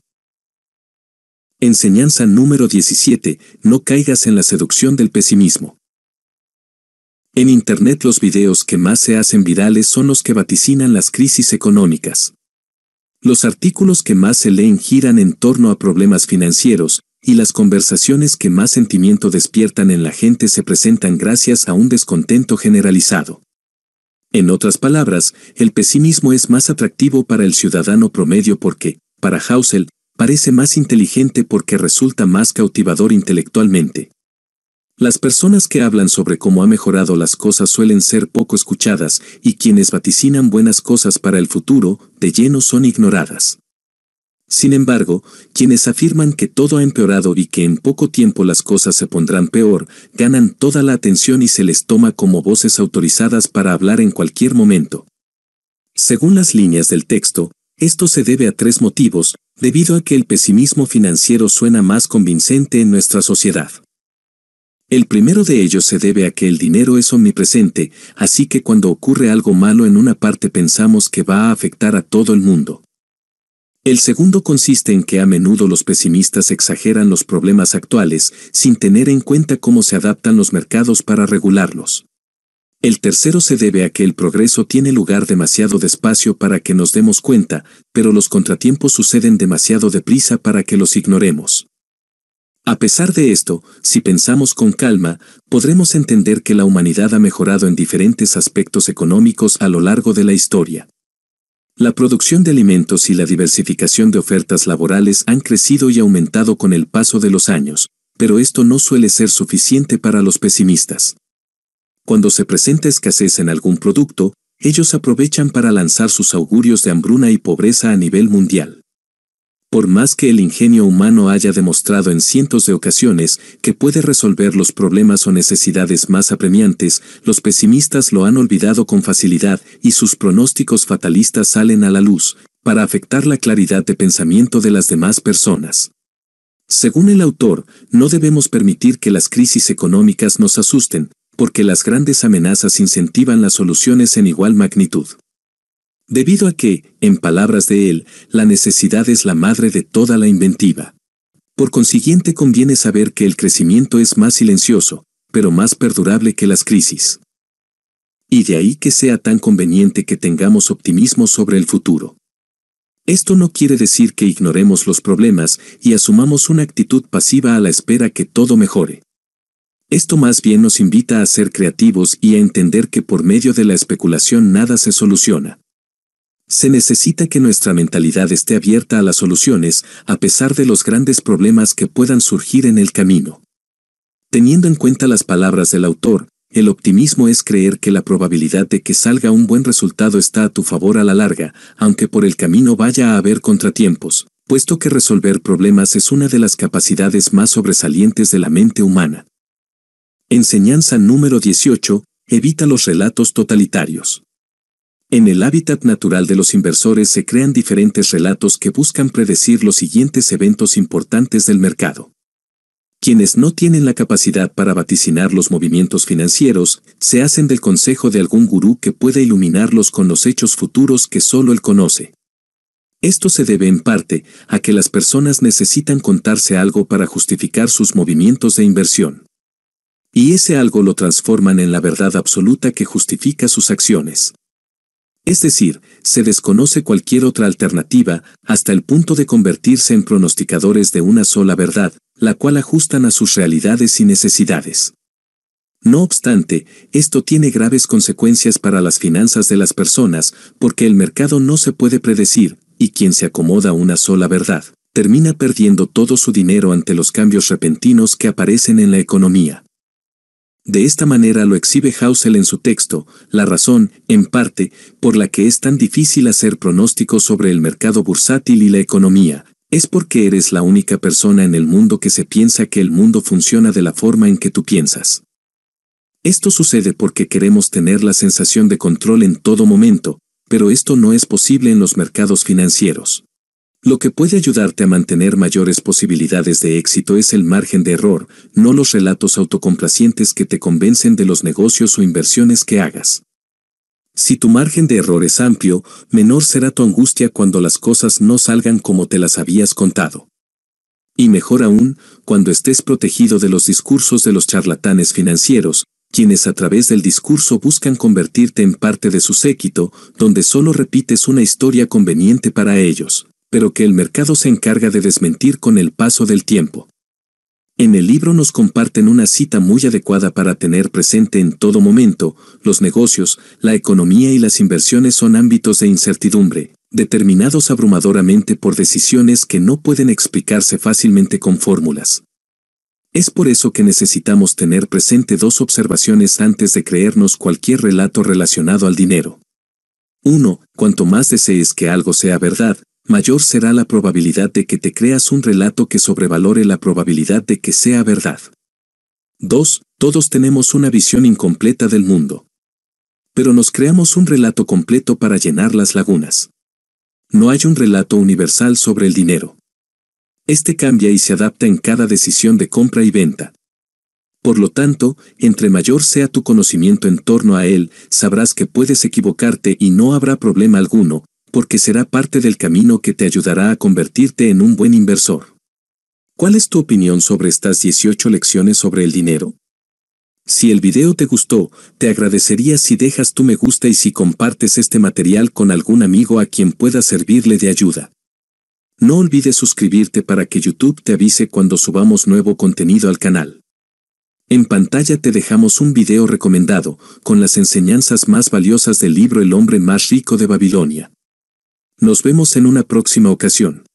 Enseñanza número 17. No caigas en la seducción del pesimismo. En Internet los videos que más se hacen virales son los que vaticinan las crisis económicas. Los artículos que más se leen giran en torno a problemas financieros, y las conversaciones que más sentimiento despiertan en la gente se presentan gracias a un descontento generalizado. En otras palabras, el pesimismo es más atractivo para el ciudadano promedio porque, para Hausel, parece más inteligente porque resulta más cautivador intelectualmente. Las personas que hablan sobre cómo ha mejorado las cosas suelen ser poco escuchadas y quienes vaticinan buenas cosas para el futuro, de lleno son ignoradas. Sin embargo, quienes afirman que todo ha empeorado y que en poco tiempo las cosas se pondrán peor, ganan toda la atención y se les toma como voces autorizadas para hablar en cualquier momento. Según las líneas del texto, esto se debe a tres motivos, debido a que el pesimismo financiero suena más convincente en nuestra sociedad. El primero de ellos se debe a que el dinero es omnipresente, así que cuando ocurre algo malo en una parte pensamos que va a afectar a todo el mundo. El segundo consiste en que a menudo los pesimistas exageran los problemas actuales sin tener en cuenta cómo se adaptan los mercados para regularlos. El tercero se debe a que el progreso tiene lugar demasiado despacio para que nos demos cuenta, pero los contratiempos suceden demasiado deprisa para que los ignoremos. A pesar de esto, si pensamos con calma, podremos entender que la humanidad ha mejorado en diferentes aspectos económicos a lo largo de la historia. La producción de alimentos y la diversificación de ofertas laborales han crecido y aumentado con el paso de los años, pero esto no suele ser suficiente para los pesimistas. Cuando se presenta escasez en algún producto, ellos aprovechan para lanzar sus augurios de hambruna y pobreza a nivel mundial. Por más que el ingenio humano haya demostrado en cientos de ocasiones que puede resolver los problemas o necesidades más apremiantes, los pesimistas lo han olvidado con facilidad y sus pronósticos fatalistas salen a la luz, para afectar la claridad de pensamiento de las demás personas. Según el autor, no debemos permitir que las crisis económicas nos asusten, porque las grandes amenazas incentivan las soluciones en igual magnitud. Debido a que, en palabras de él, la necesidad es la madre de toda la inventiva. Por consiguiente conviene saber que el crecimiento es más silencioso, pero más perdurable que las crisis. Y de ahí que sea tan conveniente que tengamos optimismo sobre el futuro. Esto no quiere decir que ignoremos los problemas y asumamos una actitud pasiva a la espera que todo mejore. Esto más bien nos invita a ser creativos y a entender que por medio de la especulación nada se soluciona. Se necesita que nuestra mentalidad esté abierta a las soluciones, a pesar de los grandes problemas que puedan surgir en el camino. Teniendo en cuenta las palabras del autor, el optimismo es creer que la probabilidad de que salga un buen resultado está a tu favor a la larga, aunque por el camino vaya a haber contratiempos, puesto que resolver problemas es una de las capacidades más sobresalientes de la mente humana. Enseñanza número 18. Evita los relatos totalitarios. En el hábitat natural de los inversores se crean diferentes relatos que buscan predecir los siguientes eventos importantes del mercado. Quienes no tienen la capacidad para vaticinar los movimientos financieros, se hacen del consejo de algún gurú que pueda iluminarlos con los hechos futuros que solo él conoce. Esto se debe en parte a que las personas necesitan contarse algo para justificar sus movimientos de inversión. Y ese algo lo transforman en la verdad absoluta que justifica sus acciones. Es decir, se desconoce cualquier otra alternativa hasta el punto de convertirse en pronosticadores de una sola verdad, la cual ajustan a sus realidades y necesidades. No obstante, esto tiene graves consecuencias para las finanzas de las personas, porque el mercado no se puede predecir, y quien se acomoda a una sola verdad, termina perdiendo todo su dinero ante los cambios repentinos que aparecen en la economía. De esta manera lo exhibe Hausel en su texto, la razón, en parte, por la que es tan difícil hacer pronósticos sobre el mercado bursátil y la economía, es porque eres la única persona en el mundo que se piensa que el mundo funciona de la forma en que tú piensas. Esto sucede porque queremos tener la sensación de control en todo momento, pero esto no es posible en los mercados financieros. Lo que puede ayudarte a mantener mayores posibilidades de éxito es el margen de error, no los relatos autocomplacientes que te convencen de los negocios o inversiones que hagas. Si tu margen de error es amplio, menor será tu angustia cuando las cosas no salgan como te las habías contado. Y mejor aún, cuando estés protegido de los discursos de los charlatanes financieros, quienes a través del discurso buscan convertirte en parte de su séquito, donde solo repites una historia conveniente para ellos pero que el mercado se encarga de desmentir con el paso del tiempo. En el libro nos comparten una cita muy adecuada para tener presente en todo momento, los negocios, la economía y las inversiones son ámbitos de incertidumbre, determinados abrumadoramente por decisiones que no pueden explicarse fácilmente con fórmulas. Es por eso que necesitamos tener presente dos observaciones antes de creernos cualquier relato relacionado al dinero. 1. Cuanto más desees que algo sea verdad, mayor será la probabilidad de que te creas un relato que sobrevalore la probabilidad de que sea verdad. 2. Todos tenemos una visión incompleta del mundo. Pero nos creamos un relato completo para llenar las lagunas. No hay un relato universal sobre el dinero. Este cambia y se adapta en cada decisión de compra y venta. Por lo tanto, entre mayor sea tu conocimiento en torno a él, sabrás que puedes equivocarte y no habrá problema alguno, porque será parte del camino que te ayudará a convertirte en un buen inversor. ¿Cuál es tu opinión sobre estas 18 lecciones sobre el dinero? Si el video te gustó, te agradecería si dejas tu me gusta y si compartes este material con algún amigo a quien pueda servirle de ayuda. No olvides suscribirte para que YouTube te avise cuando subamos nuevo contenido al canal. En pantalla te dejamos un video recomendado, con las enseñanzas más valiosas del libro El hombre más rico de Babilonia. Nos vemos en una próxima ocasión.